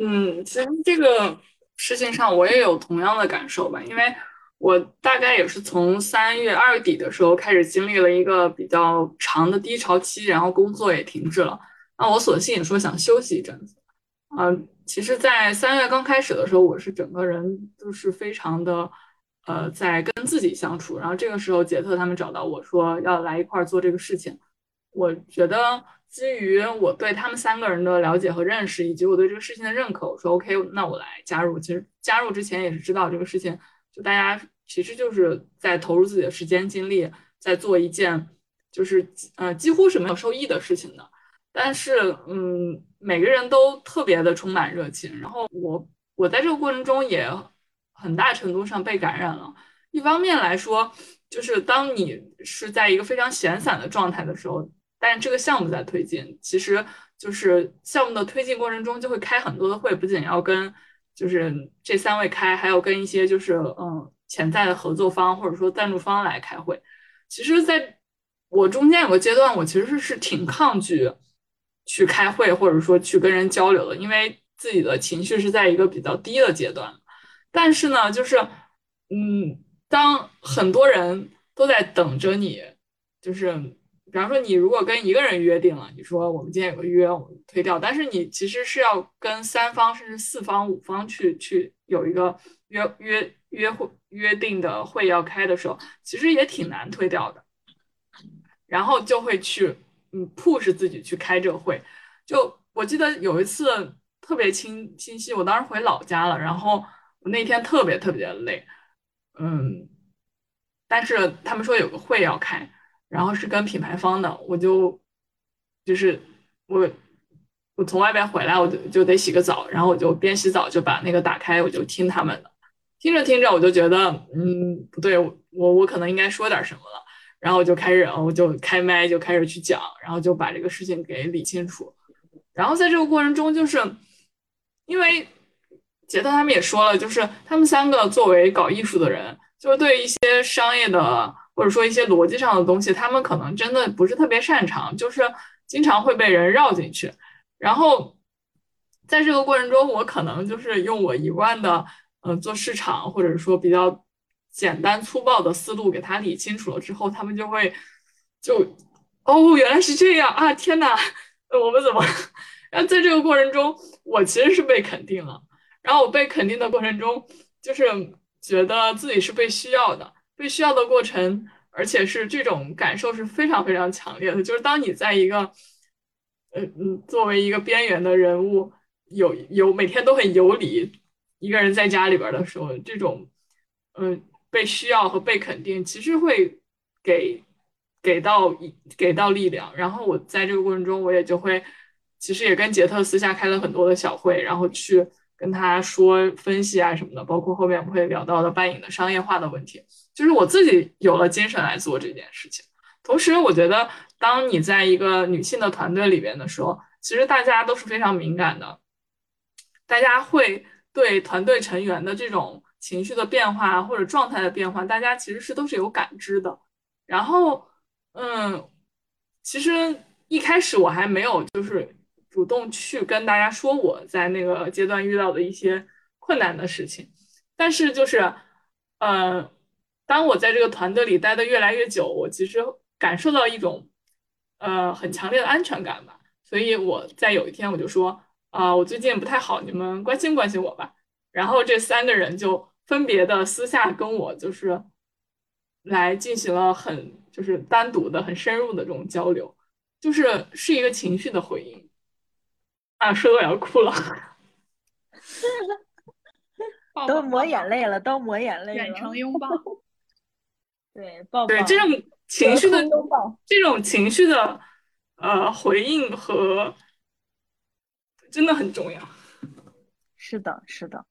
嗯，其实这个事情上我也有同样的感受吧，因为我大概也是从三月二底的时候开始经历了一个比较长的低潮期，然后工作也停滞了。那我索性也说想休息一阵子。嗯，其实，在三月刚开始的时候，我是整个人都是非常的呃在跟自己相处。然后这个时候，杰特他们找到我说要来一块儿做这个事情，我觉得。基于我对他们三个人的了解和认识，以及我对这个事情的认可，我说 OK，那我来加入。其实加入之前也是知道这个事情，就大家其实就是在投入自己的时间精力，在做一件就是呃几乎是没有收益的事情的。但是嗯，每个人都特别的充满热情，然后我我在这个过程中也很大程度上被感染了。一方面来说，就是当你是在一个非常闲散的状态的时候。但是这个项目在推进，其实就是项目的推进过程中就会开很多的会，不仅要跟就是这三位开，还有跟一些就是嗯潜在的合作方或者说赞助方来开会。其实，在我中间有个阶段，我其实是挺抗拒去开会或者说去跟人交流的，因为自己的情绪是在一个比较低的阶段。但是呢，就是嗯，当很多人都在等着你，就是。比方说，你如果跟一个人约定了，你说我们今天有个约，我们推掉，但是你其实是要跟三方甚至四方、五方去去有一个约约约会约定的会要开的时候，其实也挺难推掉的。然后就会去嗯 push 自己去开这个会。就我记得有一次特别清清晰，我当时回老家了，然后我那天特别特别累，嗯，但是他们说有个会要开。然后是跟品牌方的，我就就是我我从外边回来，我就就得洗个澡，然后我就边洗澡就把那个打开，我就听他们的，听着听着我就觉得嗯不对，我我可能应该说点什么了，然后我就开始我就开麦就开始去讲，然后就把这个事情给理清楚，然后在这个过程中，就是因为杰特他们也说了，就是他们三个作为搞艺术的人，就是对一些商业的。或者说一些逻辑上的东西，他们可能真的不是特别擅长，就是经常会被人绕进去。然后在这个过程中，我可能就是用我一贯的，嗯，做市场或者说比较简单粗暴的思路给他理清楚了之后，他们就会就哦，原来是这样啊！天呐，我们怎么？然后在这个过程中，我其实是被肯定了。然后我被肯定的过程中，就是觉得自己是被需要的，被需要的过程，而且是这种感受是非常非常强烈的。就是当你在一个，呃嗯，作为一个边缘的人物，有有每天都很游离，一个人在家里边的时候，这种，嗯，被需要和被肯定，其实会给给到给到力量。然后我在这个过程中，我也就会，其实也跟杰特私下开了很多的小会，然后去。跟他说分析啊什么的，包括后面我们会聊到的半影的商业化的问题，就是我自己有了精神来做这件事情。同时，我觉得当你在一个女性的团队里边的时候，其实大家都是非常敏感的，大家会对团队成员的这种情绪的变化或者状态的变化，大家其实是都是有感知的。然后，嗯，其实一开始我还没有就是。主动去跟大家说我在那个阶段遇到的一些困难的事情，但是就是，呃，当我在这个团队里待的越来越久，我其实感受到一种，呃，很强烈的安全感吧。所以我在有一天我就说，啊，我最近不太好，你们关心关心我吧。然后这三个人就分别的私下跟我就是来进行了很就是单独的很深入的这种交流，就是是一个情绪的回应。啊，说的我要哭了，都抹眼泪了，都抹眼泪了。远程 拥抱，对，抱抱。对这种情绪的拥抱，这种情绪的呃回应和真的很重要。是的，是的，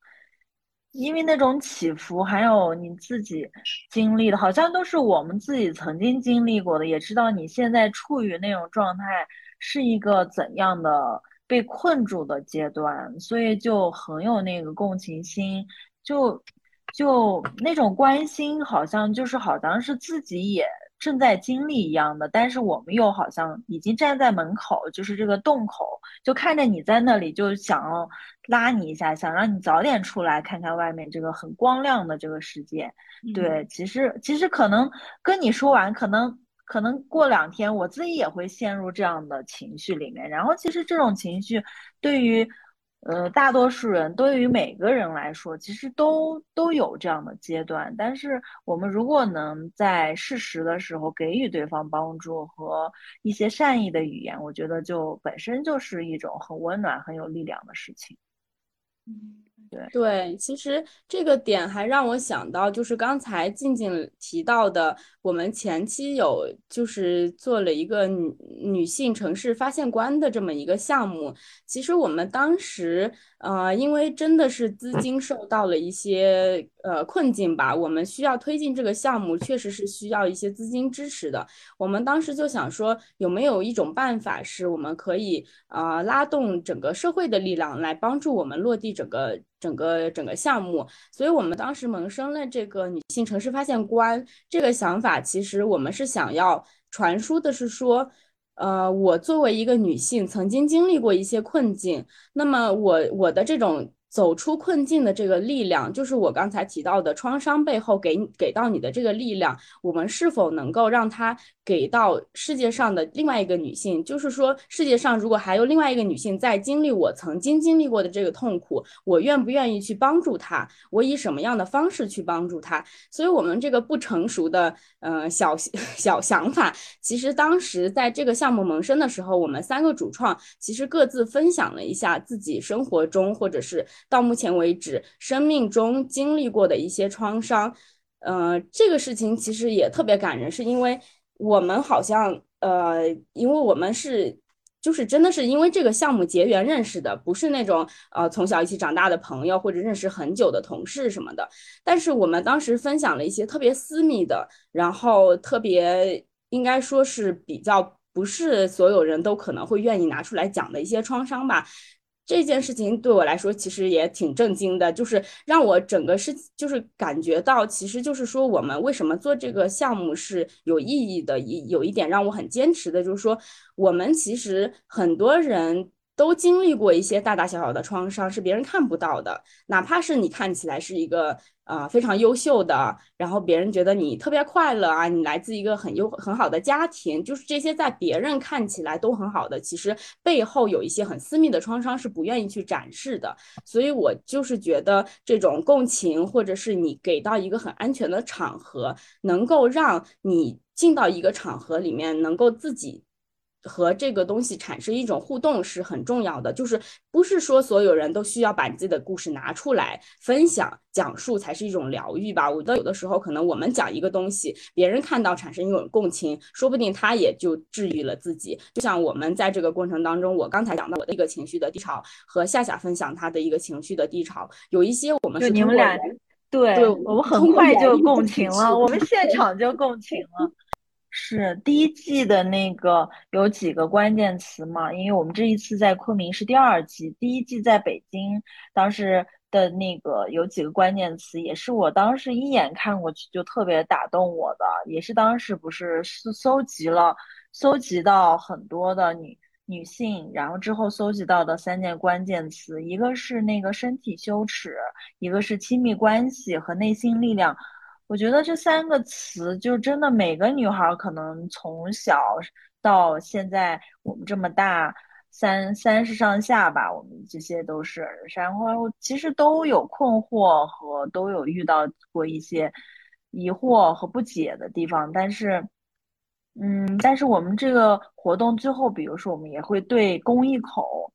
因为那种起伏，还有你自己经历的，好像都是我们自己曾经经历过的，也知道你现在处于那种状态是一个怎样的。被困住的阶段，所以就很有那个共情心，就就那种关心，好像就是好像是自己也正在经历一样的，但是我们又好像已经站在门口，就是这个洞口，就看着你在那里，就想拉你一下，想让你早点出来看看外面这个很光亮的这个世界。对，其实其实可能跟你说完，可能。可能过两天我自己也会陷入这样的情绪里面，然后其实这种情绪对于呃大多数人，对于每个人来说，其实都都有这样的阶段。但是我们如果能在适时的时候给予对方帮助和一些善意的语言，我觉得就本身就是一种很温暖、很有力量的事情。嗯。对，其实这个点还让我想到，就是刚才静静提到的，我们前期有就是做了一个女女性城市发现官的这么一个项目。其实我们当时，呃，因为真的是资金受到了一些呃困境吧，我们需要推进这个项目，确实是需要一些资金支持的。我们当时就想说，有没有一种办法，是我们可以呃拉动整个社会的力量来帮助我们落地整个。整个整个项目，所以我们当时萌生了这个女性城市发现官这个想法。其实我们是想要传输的是说，呃，我作为一个女性，曾经经历过一些困境，那么我我的这种。走出困境的这个力量，就是我刚才提到的创伤背后给给到你的这个力量。我们是否能够让它给到世界上的另外一个女性？就是说，世界上如果还有另外一个女性在经历我曾经经历过的这个痛苦，我愿不愿意去帮助她？我以什么样的方式去帮助她？所以，我们这个不成熟的呃小 小想法，其实当时在这个项目萌生的时候，我们三个主创其实各自分享了一下自己生活中或者是。到目前为止，生命中经历过的一些创伤，呃，这个事情其实也特别感人，是因为我们好像，呃，因为我们是，就是真的是因为这个项目结缘认识的，不是那种呃从小一起长大的朋友或者认识很久的同事什么的。但是我们当时分享了一些特别私密的，然后特别应该说是比较不是所有人都可能会愿意拿出来讲的一些创伤吧。这件事情对我来说其实也挺震惊的，就是让我整个是就是感觉到，其实就是说我们为什么做这个项目是有意义的，一有一点让我很坚持的，就是说我们其实很多人都经历过一些大大小小的创伤，是别人看不到的。哪怕是你看起来是一个啊非常优秀的，然后别人觉得你特别快乐啊，你来自一个很优很好的家庭，就是这些在别人看起来都很好的，其实背后有一些很私密的创伤是不愿意去展示的。所以我就是觉得这种共情，或者是你给到一个很安全的场合，能够让你进到一个场合里面，能够自己。和这个东西产生一种互动是很重要的，就是不是说所有人都需要把自己的故事拿出来分享、讲述才是一种疗愈吧？我觉得有的时候可能我们讲一个东西，别人看到产生一种共情，说不定他也就治愈了自己。就像我们在这个过程当中，我刚才讲到我的一个情绪的低潮，和夏夏分享她的一个情绪的低潮，有一些我们是你们俩对，我们很快就共情了，我们现场就共情了。是第一季的那个有几个关键词嘛？因为我们这一次在昆明是第二季，第一季在北京，当时的那个有几个关键词，也是我当时一眼看过去就特别打动我的，也是当时不是搜搜集了，搜集到很多的女女性，然后之后搜集到的三件关键词，一个是那个身体羞耻，一个是亲密关系和内心力量。我觉得这三个词就真的每个女孩可能从小到现在我们这么大三三十上下吧，我们这些都是，然后其实都有困惑和都有遇到过一些疑惑和不解的地方，但是，嗯，但是我们这个活动最后，比如说我们也会对公益口，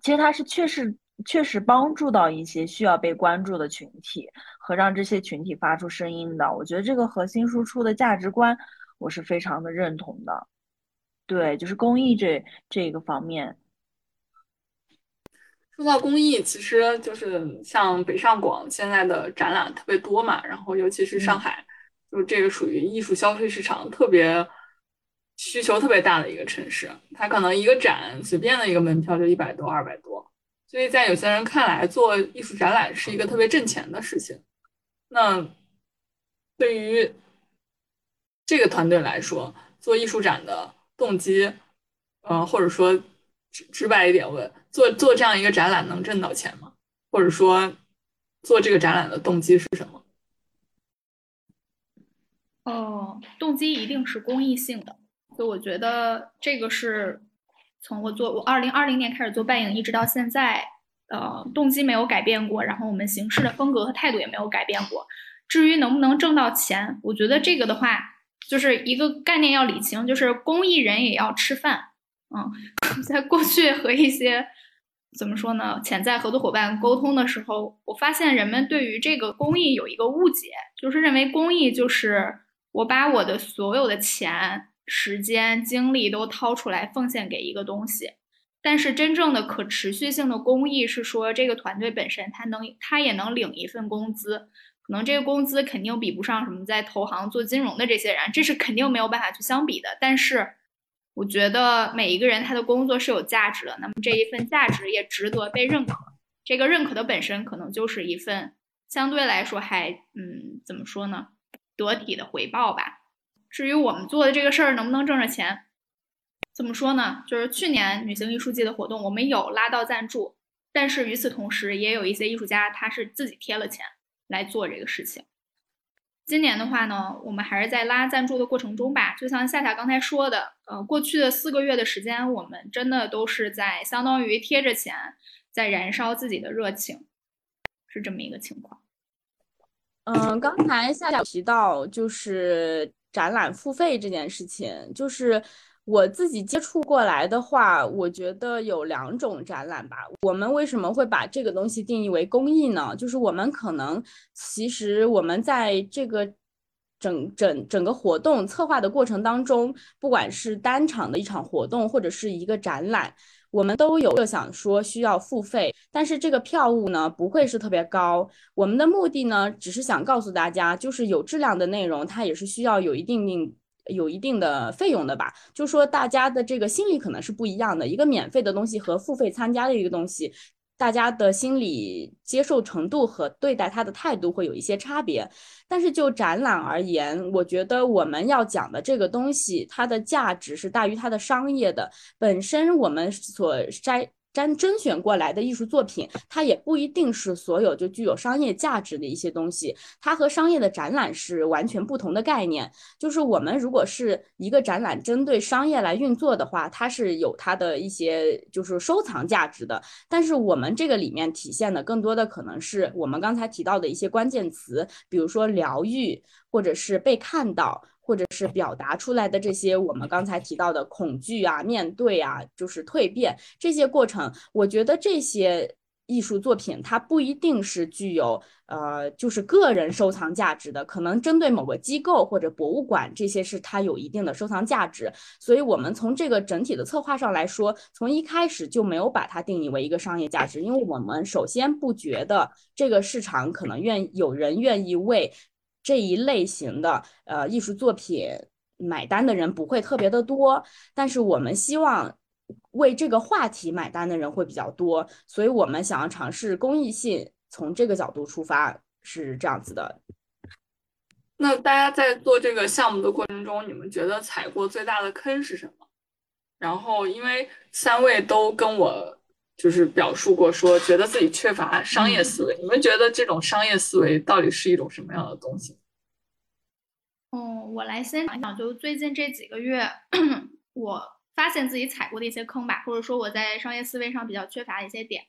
其实它是确实。确实帮助到一些需要被关注的群体和让这些群体发出声音的，我觉得这个核心输出的价值观我是非常的认同的。对，就是公益这这个方面。说到公益，其实就是像北上广现在的展览特别多嘛，然后尤其是上海，就这个属于艺术消费市场特别需求特别大的一个城市，它可能一个展随便的一个门票就一百多、二百多。所以在有些人看来，做艺术展览是一个特别挣钱的事情。那对于这个团队来说，做艺术展的动机，嗯，或者说直直白一点问，做做这样一个展览能挣到钱吗？或者说做这个展览的动机是什么？哦，动机一定是公益性的。所以我觉得这个是。从我做我二零二零年开始做半影，一直到现在，呃，动机没有改变过，然后我们形式的风格和态度也没有改变过。至于能不能挣到钱，我觉得这个的话，就是一个概念要理清，就是公益人也要吃饭。嗯，在过去和一些怎么说呢，潜在合作伙伴沟通的时候，我发现人们对于这个公益有一个误解，就是认为公益就是我把我的所有的钱。时间精力都掏出来奉献给一个东西，但是真正的可持续性的公益是说，这个团队本身他能他也能领一份工资，可能这个工资肯定比不上什么在投行做金融的这些人，这是肯定没有办法去相比的。但是我觉得每一个人他的工作是有价值的，那么这一份价值也值得被认可。这个认可的本身可能就是一份相对来说还嗯怎么说呢得体的回报吧。至于我们做的这个事儿能不能挣着钱，怎么说呢？就是去年女性艺术季的活动，我们有拉到赞助，但是与此同时，也有一些艺术家他是自己贴了钱来做这个事情。今年的话呢，我们还是在拉赞助的过程中吧。就像夏夏刚才说的，呃，过去的四个月的时间，我们真的都是在相当于贴着钱，在燃烧自己的热情，是这么一个情况。嗯，刚才夏夏提到就是。展览付费这件事情，就是我自己接触过来的话，我觉得有两种展览吧。我们为什么会把这个东西定义为公益呢？就是我们可能其实我们在这个整整整个活动策划的过程当中，不管是单场的一场活动，或者是一个展览。我们都有设想说需要付费，但是这个票务呢不会是特别高。我们的目的呢，只是想告诉大家，就是有质量的内容，它也是需要有一定定有一定的费用的吧。就说大家的这个心理可能是不一样的，一个免费的东西和付费参加的一个东西。大家的心理接受程度和对待他的态度会有一些差别，但是就展览而言，我觉得我们要讲的这个东西，它的价值是大于它的商业的。本身我们所筛甄甄选过来的艺术作品，它也不一定是所有就具有商业价值的一些东西，它和商业的展览是完全不同的概念。就是我们如果是一个展览针对商业来运作的话，它是有它的一些就是收藏价值的。但是我们这个里面体现的更多的可能是我们刚才提到的一些关键词，比如说疗愈，或者是被看到。或者是表达出来的这些我们刚才提到的恐惧啊、面对啊、就是蜕变这些过程，我觉得这些艺术作品它不一定是具有呃就是个人收藏价值的，可能针对某个机构或者博物馆这些是它有一定的收藏价值。所以，我们从这个整体的策划上来说，从一开始就没有把它定义为一个商业价值，因为我们首先不觉得这个市场可能愿有人愿意为。这一类型的呃艺术作品买单的人不会特别的多，但是我们希望为这个话题买单的人会比较多，所以我们想要尝试公益性，从这个角度出发是这样子的。那大家在做这个项目的过程中，你们觉得踩过最大的坑是什么？然后因为三位都跟我。就是表述过说，觉得自己缺乏商业思维。你们觉得这种商业思维到底是一种什么样的东西？嗯，我来先讲讲，就最近这几个月，我发现自己踩过的一些坑吧，或者说我在商业思维上比较缺乏的一些点。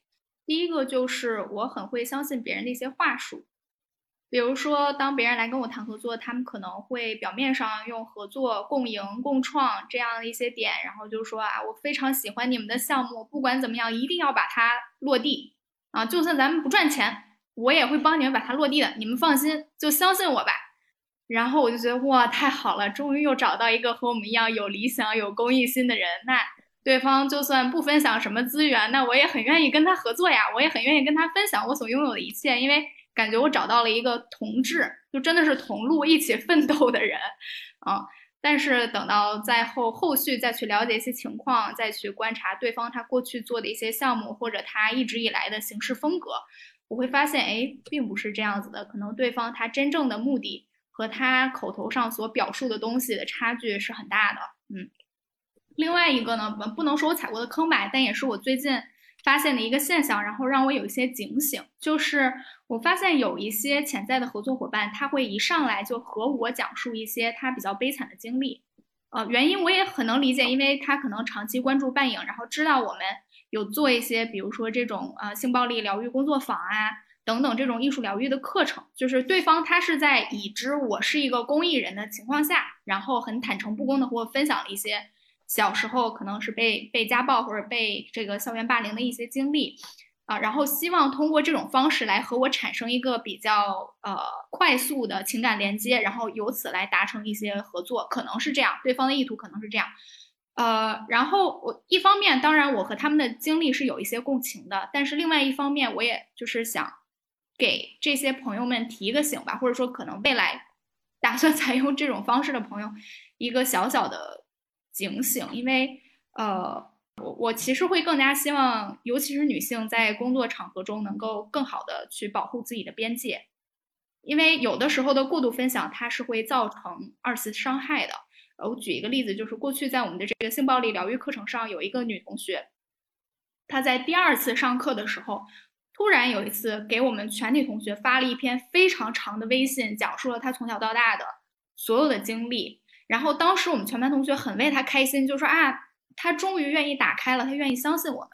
第一个就是我很会相信别人的一些话术。比如说，当别人来跟我谈合作，他们可能会表面上用合作、共赢、共创这样的一些点，然后就说啊，我非常喜欢你们的项目，不管怎么样，一定要把它落地啊！就算咱们不赚钱，我也会帮你们把它落地的，你们放心，就相信我吧。然后我就觉得哇，太好了，终于又找到一个和我们一样有理想、有公益心的人。那对方就算不分享什么资源，那我也很愿意跟他合作呀，我也很愿意跟他分享我所拥有的一切，因为。感觉我找到了一个同志，就真的是同路一起奋斗的人，啊！但是等到在后后续再去了解一些情况，再去观察对方他过去做的一些项目，或者他一直以来的行事风格，我会发现，哎，并不是这样子的。可能对方他真正的目的和他口头上所表述的东西的差距是很大的。嗯，另外一个呢，不能说我踩过的坑吧，但也是我最近。发现的一个现象，然后让我有一些警醒，就是我发现有一些潜在的合作伙伴，他会一上来就和我讲述一些他比较悲惨的经历，呃，原因我也很能理解，因为他可能长期关注半影，然后知道我们有做一些，比如说这种呃性暴力疗愈工作坊啊等等这种艺术疗愈的课程，就是对方他是在已知我是一个公益人的情况下，然后很坦诚不公的和我分享了一些。小时候可能是被被家暴或者被这个校园霸凌的一些经历，啊，然后希望通过这种方式来和我产生一个比较呃快速的情感连接，然后由此来达成一些合作，可能是这样，对方的意图可能是这样，呃，然后我一方面当然我和他们的经历是有一些共情的，但是另外一方面我也就是想给这些朋友们提个醒吧，或者说可能未来打算采用这种方式的朋友一个小小的。警醒，因为呃，我我其实会更加希望，尤其是女性在工作场合中能够更好的去保护自己的边界，因为有的时候的过度分享，它是会造成二次伤害的。呃，我举一个例子，就是过去在我们的这个性暴力疗愈课程上，有一个女同学，她在第二次上课的时候，突然有一次给我们全体同学发了一篇非常长的微信，讲述了她从小到大的所有的经历。然后当时我们全班同学很为她开心，就说啊，他终于愿意打开了，他愿意相信我们。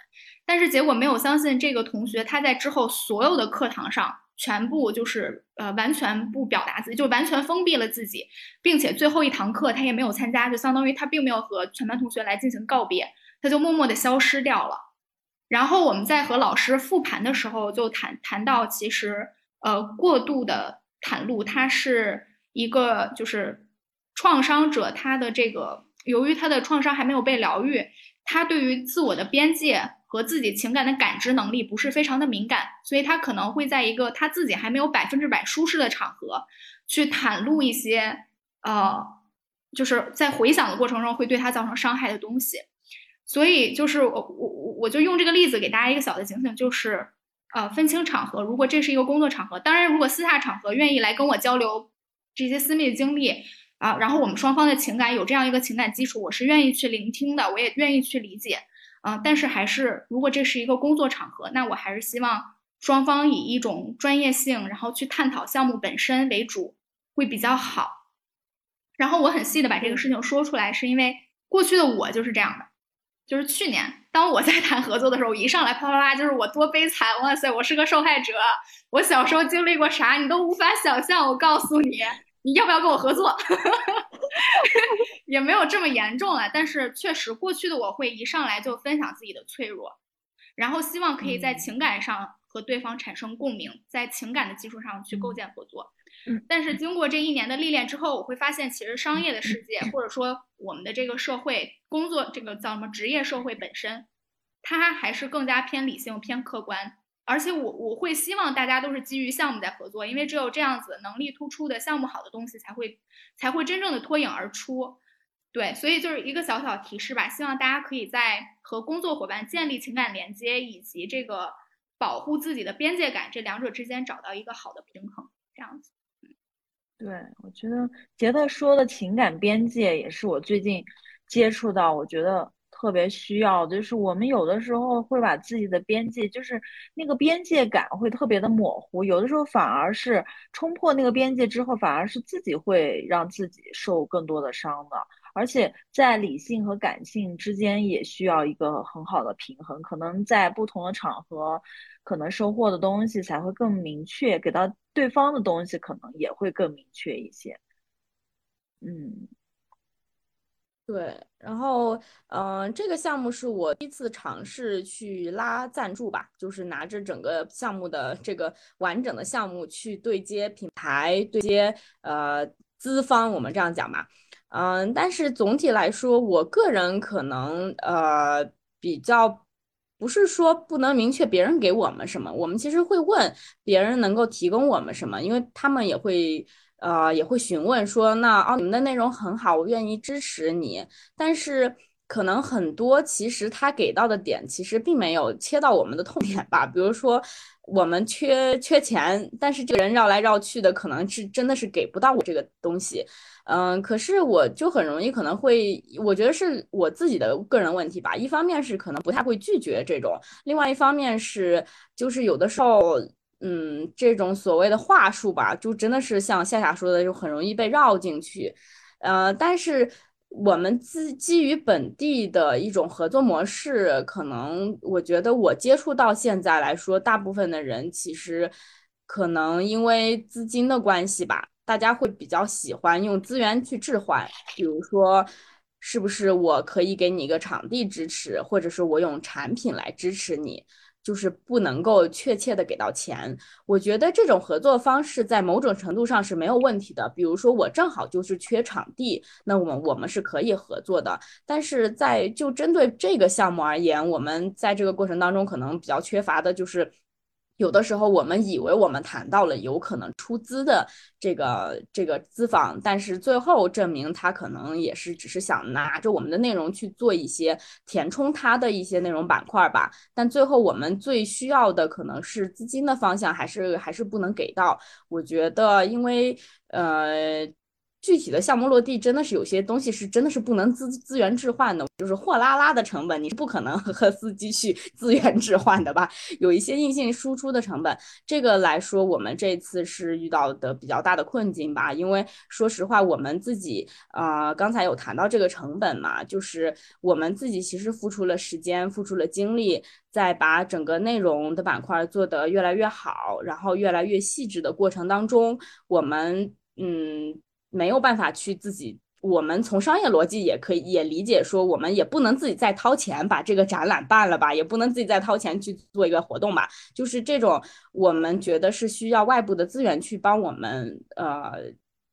但是结果没有相信这个同学，他在之后所有的课堂上全部就是呃完全不表达自己，就完全封闭了自己，并且最后一堂课他也没有参加，就相当于他并没有和全班同学来进行告别，他就默默的消失掉了。然后我们在和老师复盘的时候就谈谈到，其实呃过度的袒露，它是一个就是。创伤者他的这个，由于他的创伤还没有被疗愈，他对于自我的边界和自己情感的感知能力不是非常的敏感，所以他可能会在一个他自己还没有百分之百舒适的场合，去袒露一些，呃，就是在回想的过程中会对他造成伤害的东西。所以就是我我我就用这个例子给大家一个小的警醒，就是呃分清场合，如果这是一个工作场合，当然如果私下场合愿意来跟我交流这些私密经历。啊，然后我们双方的情感有这样一个情感基础，我是愿意去聆听的，我也愿意去理解。嗯，但是还是如果这是一个工作场合，那我还是希望双方以一种专业性，然后去探讨项目本身为主，会比较好。然后我很细的把这个事情说出来，是因为过去的我就是这样的，就是去年当我在谈合作的时候，一上来啪啪啪就是我多悲惨，哇塞，我是个受害者，我小时候经历过啥你都无法想象。我告诉你，你要不要跟我合作？也没有这么严重了，但是确实过去的我会一上来就分享自己的脆弱，然后希望可以在情感上和对方产生共鸣，在情感的基础上去构建合作。但是经过这一年的历练之后，我会发现，其实商业的世界，或者说我们的这个社会工作，这个叫什么职业社会本身，它还是更加偏理性、偏客观。而且我我会希望大家都是基于项目在合作，因为只有这样子能力突出的项目好的东西才会才会真正的脱颖而出。对，所以就是一个小小提示吧，希望大家可以在和工作伙伴建立情感连接以及这个保护自己的边界感这两者之间找到一个好的平衡，这样子。对，我觉得杰特说的情感边界也是我最近接触到，我觉得特别需要。就是我们有的时候会把自己的边界，就是那个边界感会特别的模糊，有的时候反而是冲破那个边界之后，反而是自己会让自己受更多的伤的。而且在理性和感性之间也需要一个很好的平衡，可能在不同的场合。可能收获的东西才会更明确，给到对方的东西可能也会更明确一些。嗯，对。然后，嗯，这个项目是我第一次尝试去拉赞助吧，就是拿着整个项目的这个完整的项目去对接品牌、对接呃资方，我们这样讲吧。嗯，但是总体来说，我个人可能呃比较。不是说不能明确别人给我们什么，我们其实会问别人能够提供我们什么，因为他们也会呃也会询问说，那哦你们的内容很好，我愿意支持你，但是可能很多其实他给到的点其实并没有切到我们的痛点吧，比如说我们缺缺钱，但是这个人绕来绕去的，可能是真的是给不到我这个东西。嗯，可是我就很容易可能会，我觉得是我自己的个人问题吧。一方面是可能不太会拒绝这种，另外一方面是就是有的时候，嗯，这种所谓的话术吧，就真的是像夏夏说的，就很容易被绕进去。呃，但是我们基基于本地的一种合作模式，可能我觉得我接触到现在来说，大部分的人其实可能因为资金的关系吧。大家会比较喜欢用资源去置换，比如说，是不是我可以给你一个场地支持，或者是我用产品来支持你，就是不能够确切的给到钱。我觉得这种合作方式在某种程度上是没有问题的。比如说我正好就是缺场地，那我们我们是可以合作的。但是在就针对这个项目而言，我们在这个过程当中可能比较缺乏的就是。有的时候，我们以为我们谈到了有可能出资的这个这个资方，但是最后证明他可能也是只是想拿着我们的内容去做一些填充他的一些内容板块吧。但最后我们最需要的可能是资金的方向，还是还是不能给到。我觉得，因为呃。具体的项目落地，真的是有些东西是真的是不能资资源置换的，就是货拉拉的成本，你是不可能 和司机去资源置换的吧？有一些硬性输出的成本，这个来说，我们这次是遇到的比较大的困境吧。因为说实话，我们自己啊，刚才有谈到这个成本嘛，就是我们自己其实付出了时间，付出了精力，在把整个内容的板块做得越来越好，然后越来越细致的过程当中，我们嗯。没有办法去自己，我们从商业逻辑也可以也理解说，我们也不能自己再掏钱把这个展览办了吧，也不能自己再掏钱去做一个活动吧，就是这种我们觉得是需要外部的资源去帮我们，呃，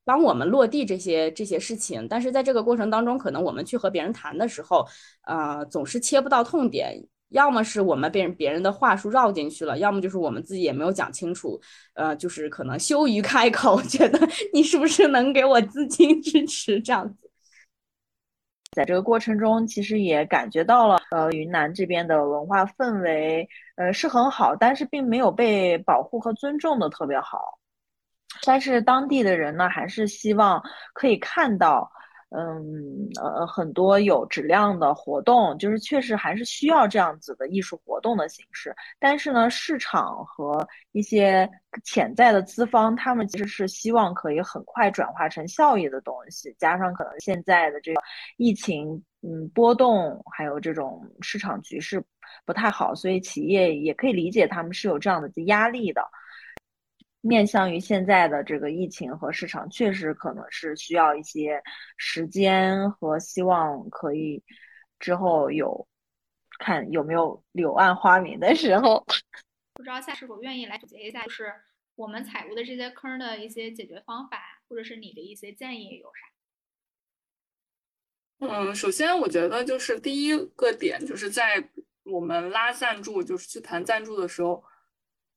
帮我们落地这些这些事情。但是在这个过程当中，可能我们去和别人谈的时候，呃，总是切不到痛点。要么是我们被别人的话术绕进去了，要么就是我们自己也没有讲清楚，呃，就是可能羞于开口，觉得你是不是能给我资金支持这样子。在这个过程中，其实也感觉到了，呃，云南这边的文化氛围，呃，是很好，但是并没有被保护和尊重的特别好。但是当地的人呢，还是希望可以看到。嗯呃很多有质量的活动，就是确实还是需要这样子的艺术活动的形式。但是呢，市场和一些潜在的资方，他们其实是希望可以很快转化成效益的东西。加上可能现在的这个疫情，嗯，波动还有这种市场局势不太好，所以企业也可以理解他们是有这样的压力的。面向于现在的这个疫情和市场，确实可能是需要一些时间和希望，可以之后有看有没有柳暗花明的时候。不知道夏是否愿意来总结一下，就是我们踩过的这些坑的一些解决方法，或者是你的一些建议有啥？嗯，首先我觉得就是第一个点，就是在我们拉赞助，就是去谈赞助的时候。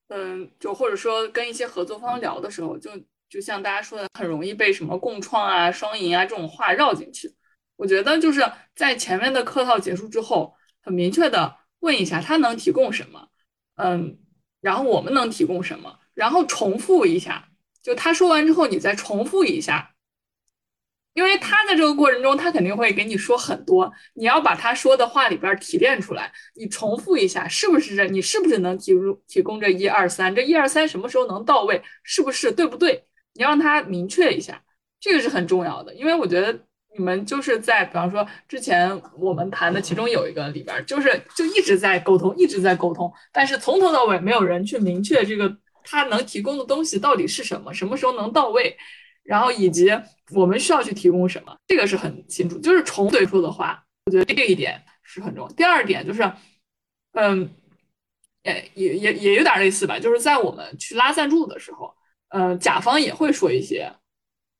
嗯，就或者说跟一些合作方聊的时候，就就像大家说的，很容易被什么共创啊、双赢啊这种话绕进去。我觉得就是在前面的客套结束之后，很明确的问一下他能提供什么，嗯，然后我们能提供什么，然后重复一下，就他说完之后，你再重复一下。因为他在这个过程中，他肯定会给你说很多，你要把他说的话里边提炼出来，你重复一下，是不是这？你是不是能提入提供这一二三？这一二三什么时候能到位？是不是对不对？你让他明确一下，这个是很重要的。因为我觉得你们就是在，比方说之前我们谈的其中有一个里边，就是就一直在沟通，一直在沟通，但是从头到尾没有人去明确这个他能提供的东西到底是什么，什么时候能到位。然后以及我们需要去提供什么，这个是很清楚。就是重嘴说的话，我觉得这一点是很重要。第二点就是，嗯，也也也也有点类似吧，就是在我们去拉赞助的时候，嗯，甲方也会说一些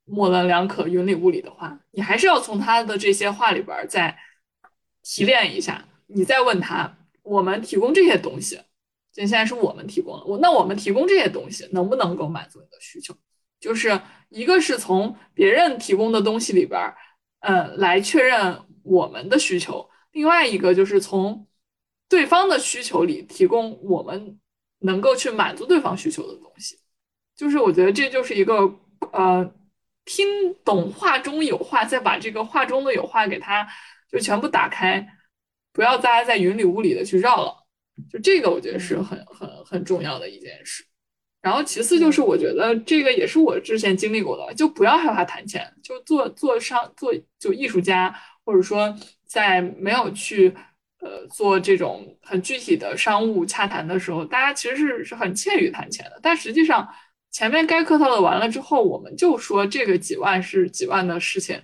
模棱两可、云里雾里的话，你还是要从他的这些话里边再提炼一下，你再问他，我们提供这些东西，这现在是我们提供的，我那我们提供这些东西能不能够满足你的需求？就是一个是从别人提供的东西里边儿，呃，来确认我们的需求；另外一个就是从对方的需求里提供我们能够去满足对方需求的东西。就是我觉得这就是一个呃，听懂话中有话，再把这个话中的有话给他就全部打开，不要大家在云里雾里的去绕了。就这个，我觉得是很很很重要的一件事。然后其次就是，我觉得这个也是我之前经历过的，就不要害怕谈钱，就做做商做就艺术家，或者说在没有去呃做这种很具体的商务洽谈的时候，大家其实是是很怯于谈钱的。但实际上前面该客套的完了之后，我们就说这个几万是几万的事情，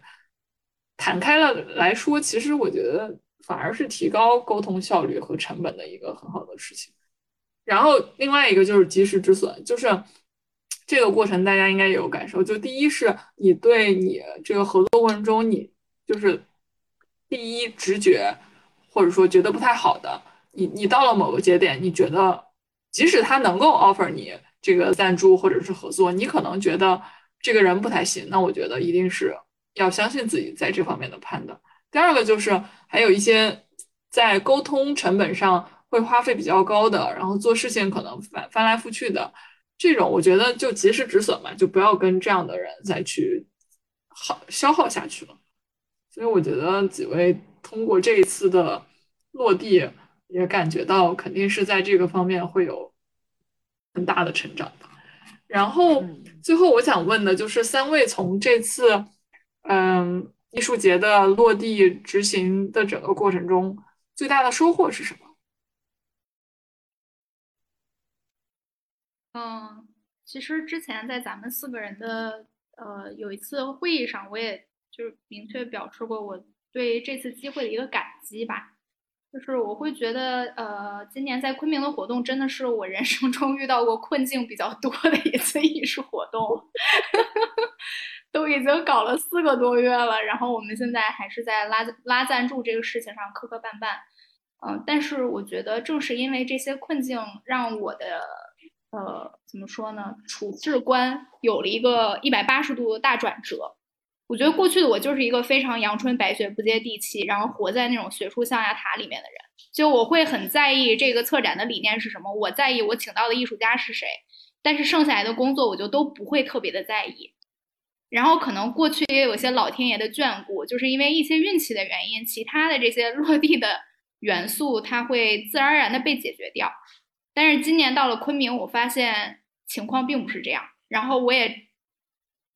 谈开了来说，其实我觉得反而是提高沟通效率和成本的一个很好的事情。然后另外一个就是及时止损，就是这个过程大家应该也有感受。就第一是你对你这个合作过程中，你就是第一直觉或者说觉得不太好的，你你到了某个节点，你觉得即使他能够 offer 你这个赞助或者是合作，你可能觉得这个人不太行。那我觉得一定是要相信自己在这方面的判断。第二个就是还有一些在沟通成本上。会花费比较高的，然后做事情可能翻翻来覆去的，这种我觉得就及时止损嘛，就不要跟这样的人再去耗消耗下去了。所以我觉得几位通过这一次的落地，也感觉到肯定是在这个方面会有很大的成长的。然后最后我想问的就是三位从这次嗯艺术节的落地执行的整个过程中，最大的收获是什么？嗯，其实之前在咱们四个人的呃有一次会议上，我也就是明确表示过我对这次机会的一个感激吧。就是我会觉得，呃，今年在昆明的活动真的是我人生 中遇到过困境比较多的一次艺术活动，都已经搞了四个多月了，然后我们现在还是在拉拉赞助这个事情上磕磕绊绊。嗯，但是我觉得正是因为这些困境，让我的。呃，怎么说呢？处事观有了一个一百八十度的大转折。我觉得过去的我就是一个非常阳春白雪、不接地气，然后活在那种学术象牙塔里面的人。就我会很在意这个策展的理念是什么，我在意我请到的艺术家是谁，但是剩下来的工作我就都不会特别的在意。然后可能过去也有些老天爷的眷顾，就是因为一些运气的原因，其他的这些落地的元素它会自然而然的被解决掉。但是今年到了昆明，我发现情况并不是这样。然后我也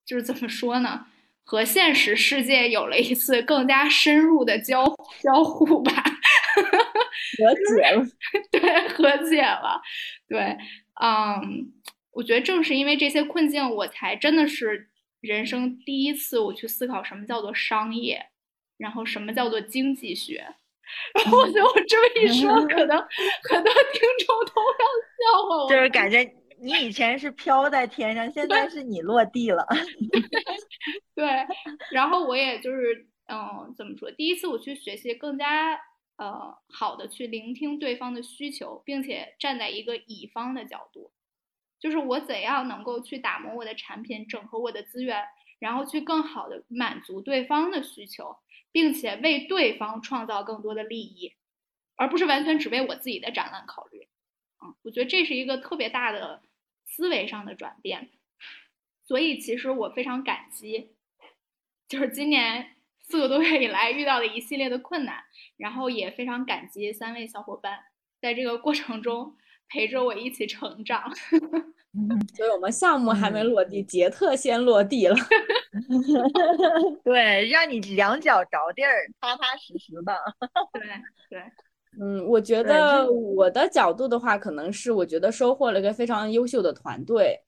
就是怎么说呢，和现实世界有了一次更加深入的交交互吧，和解了，对，和解了，对，嗯，我觉得正是因为这些困境，我才真的是。人生第一次，我去思考什么叫做商业，然后什么叫做经济学。然后我觉得我这么一说，可能很多听众都要笑话我。就是感觉你以前是飘在天上，现在是你落地了。对，然后我也就是，嗯，怎么说？第一次我去学习，更加呃好的去聆听对方的需求，并且站在一个乙方的角度。就是我怎样能够去打磨我的产品，整合我的资源，然后去更好的满足对方的需求，并且为对方创造更多的利益，而不是完全只为我自己的展览考虑。嗯，我觉得这是一个特别大的思维上的转变。所以其实我非常感激，就是今年四个多月以来遇到的一系列的困难，然后也非常感激三位小伙伴在这个过程中。陪着我一起成长，所以我们项目还没落地，杰特先落地了。对，让你两脚着地儿，踏踏实实的。对对，嗯，我觉得我的角度的话，可能是我觉得收获了一个非常优秀的团队。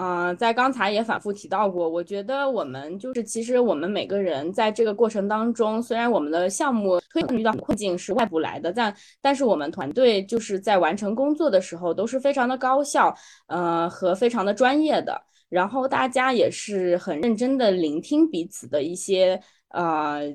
嗯，在刚才也反复提到过，我觉得我们就是其实我们每个人在这个过程当中，虽然我们的项目推遇到困境是外部来的，但但是我们团队就是在完成工作的时候都是非常的高效，呃和非常的专业的，然后大家也是很认真的聆听彼此的一些呃。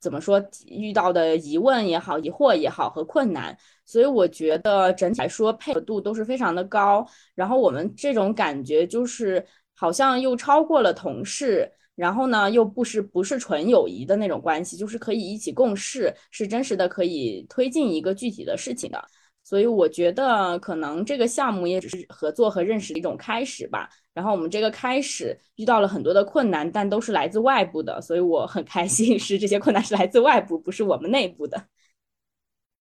怎么说遇到的疑问也好，疑惑也好和困难，所以我觉得整体来说配合度都是非常的高。然后我们这种感觉就是好像又超过了同事，然后呢又不是不是纯友谊的那种关系，就是可以一起共事，是真实的可以推进一个具体的事情的。所以我觉得可能这个项目也只是合作和认识的一种开始吧。然后我们这个开始遇到了很多的困难，但都是来自外部的，所以我很开心，是这些困难是来自外部，不是我们内部的。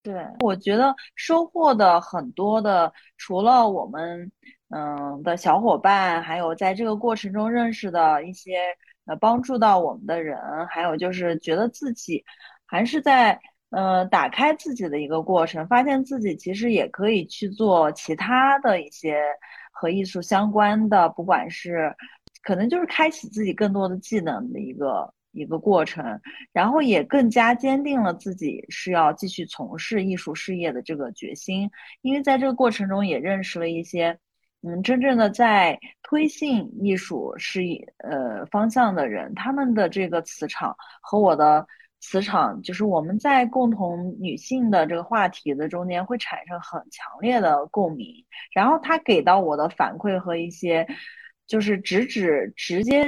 对，我觉得收获的很多的，除了我们嗯的小伙伴，还有在这个过程中认识的一些呃帮助到我们的人，还有就是觉得自己还是在呃打开自己的一个过程，发现自己其实也可以去做其他的一些。和艺术相关的，不管是可能就是开启自己更多的技能的一个一个过程，然后也更加坚定了自己是要继续从事艺术事业的这个决心。因为在这个过程中也认识了一些，嗯，真正的在推进艺术事业呃方向的人，他们的这个磁场和我的。磁场就是我们在共同女性的这个话题的中间会产生很强烈的共鸣，然后他给到我的反馈和一些就是直指直接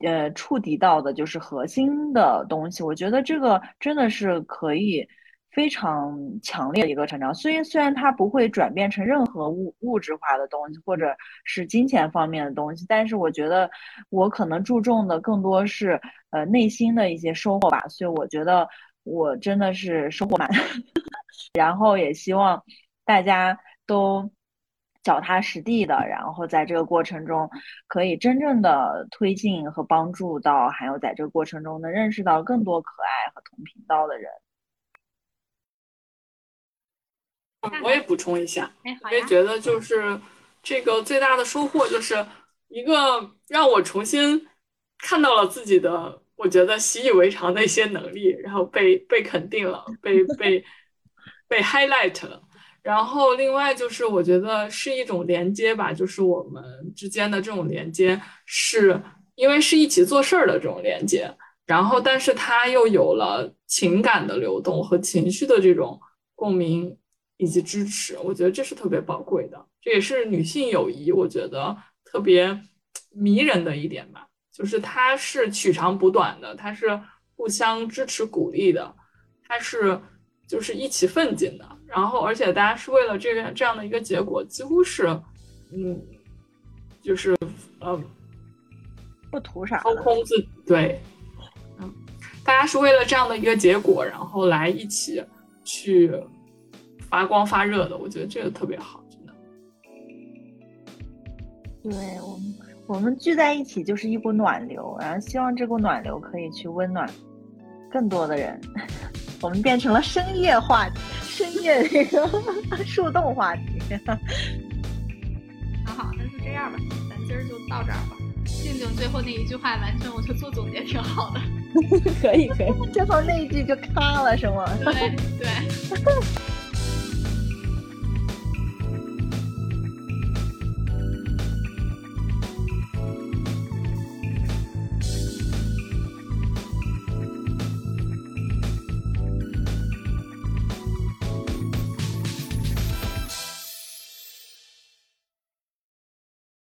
呃触及到的就是核心的东西，我觉得这个真的是可以。非常强烈的一个成长，虽然虽然它不会转变成任何物物质化的东西，或者是金钱方面的东西，但是我觉得我可能注重的更多是呃内心的一些收获吧，所以我觉得我真的是收获满，然后也希望大家都脚踏实地的，然后在这个过程中可以真正的推进和帮助到，还有在这个过程中能认识到更多可爱和同频道的人。我也补充一下，我也觉得就是这个最大的收获就是一个让我重新看到了自己的，我觉得习以为常的一些能力，然后被被肯定了，被被被 highlight 了。然后另外就是我觉得是一种连接吧，就是我们之间的这种连接，是因为是一起做事儿的这种连接，然后但是它又有了情感的流动和情绪的这种共鸣。以及支持，我觉得这是特别宝贵的，这也是女性友谊，我觉得特别迷人的一点吧，就是它是取长补短的，它是互相支持鼓励的，它是就是一起奋进的，然后而且大家是为了这个这样的一个结果，几乎是嗯，就是呃不图啥掏空自己对，嗯，大家是为了这样的一个结果，然后来一起去发光发热的，我觉得这个特别好，真的。对我们，我们聚在一起就是一股暖流，然后希望这股暖流可以去温暖更多的人。我们变成了深夜话题，深夜那个 树洞话题。好好，那就这样吧，咱今儿就到这儿吧。静静最后那一句话，完全我觉得做总结挺好的。可 以可以，最后那一句就咔了，是吗？对对。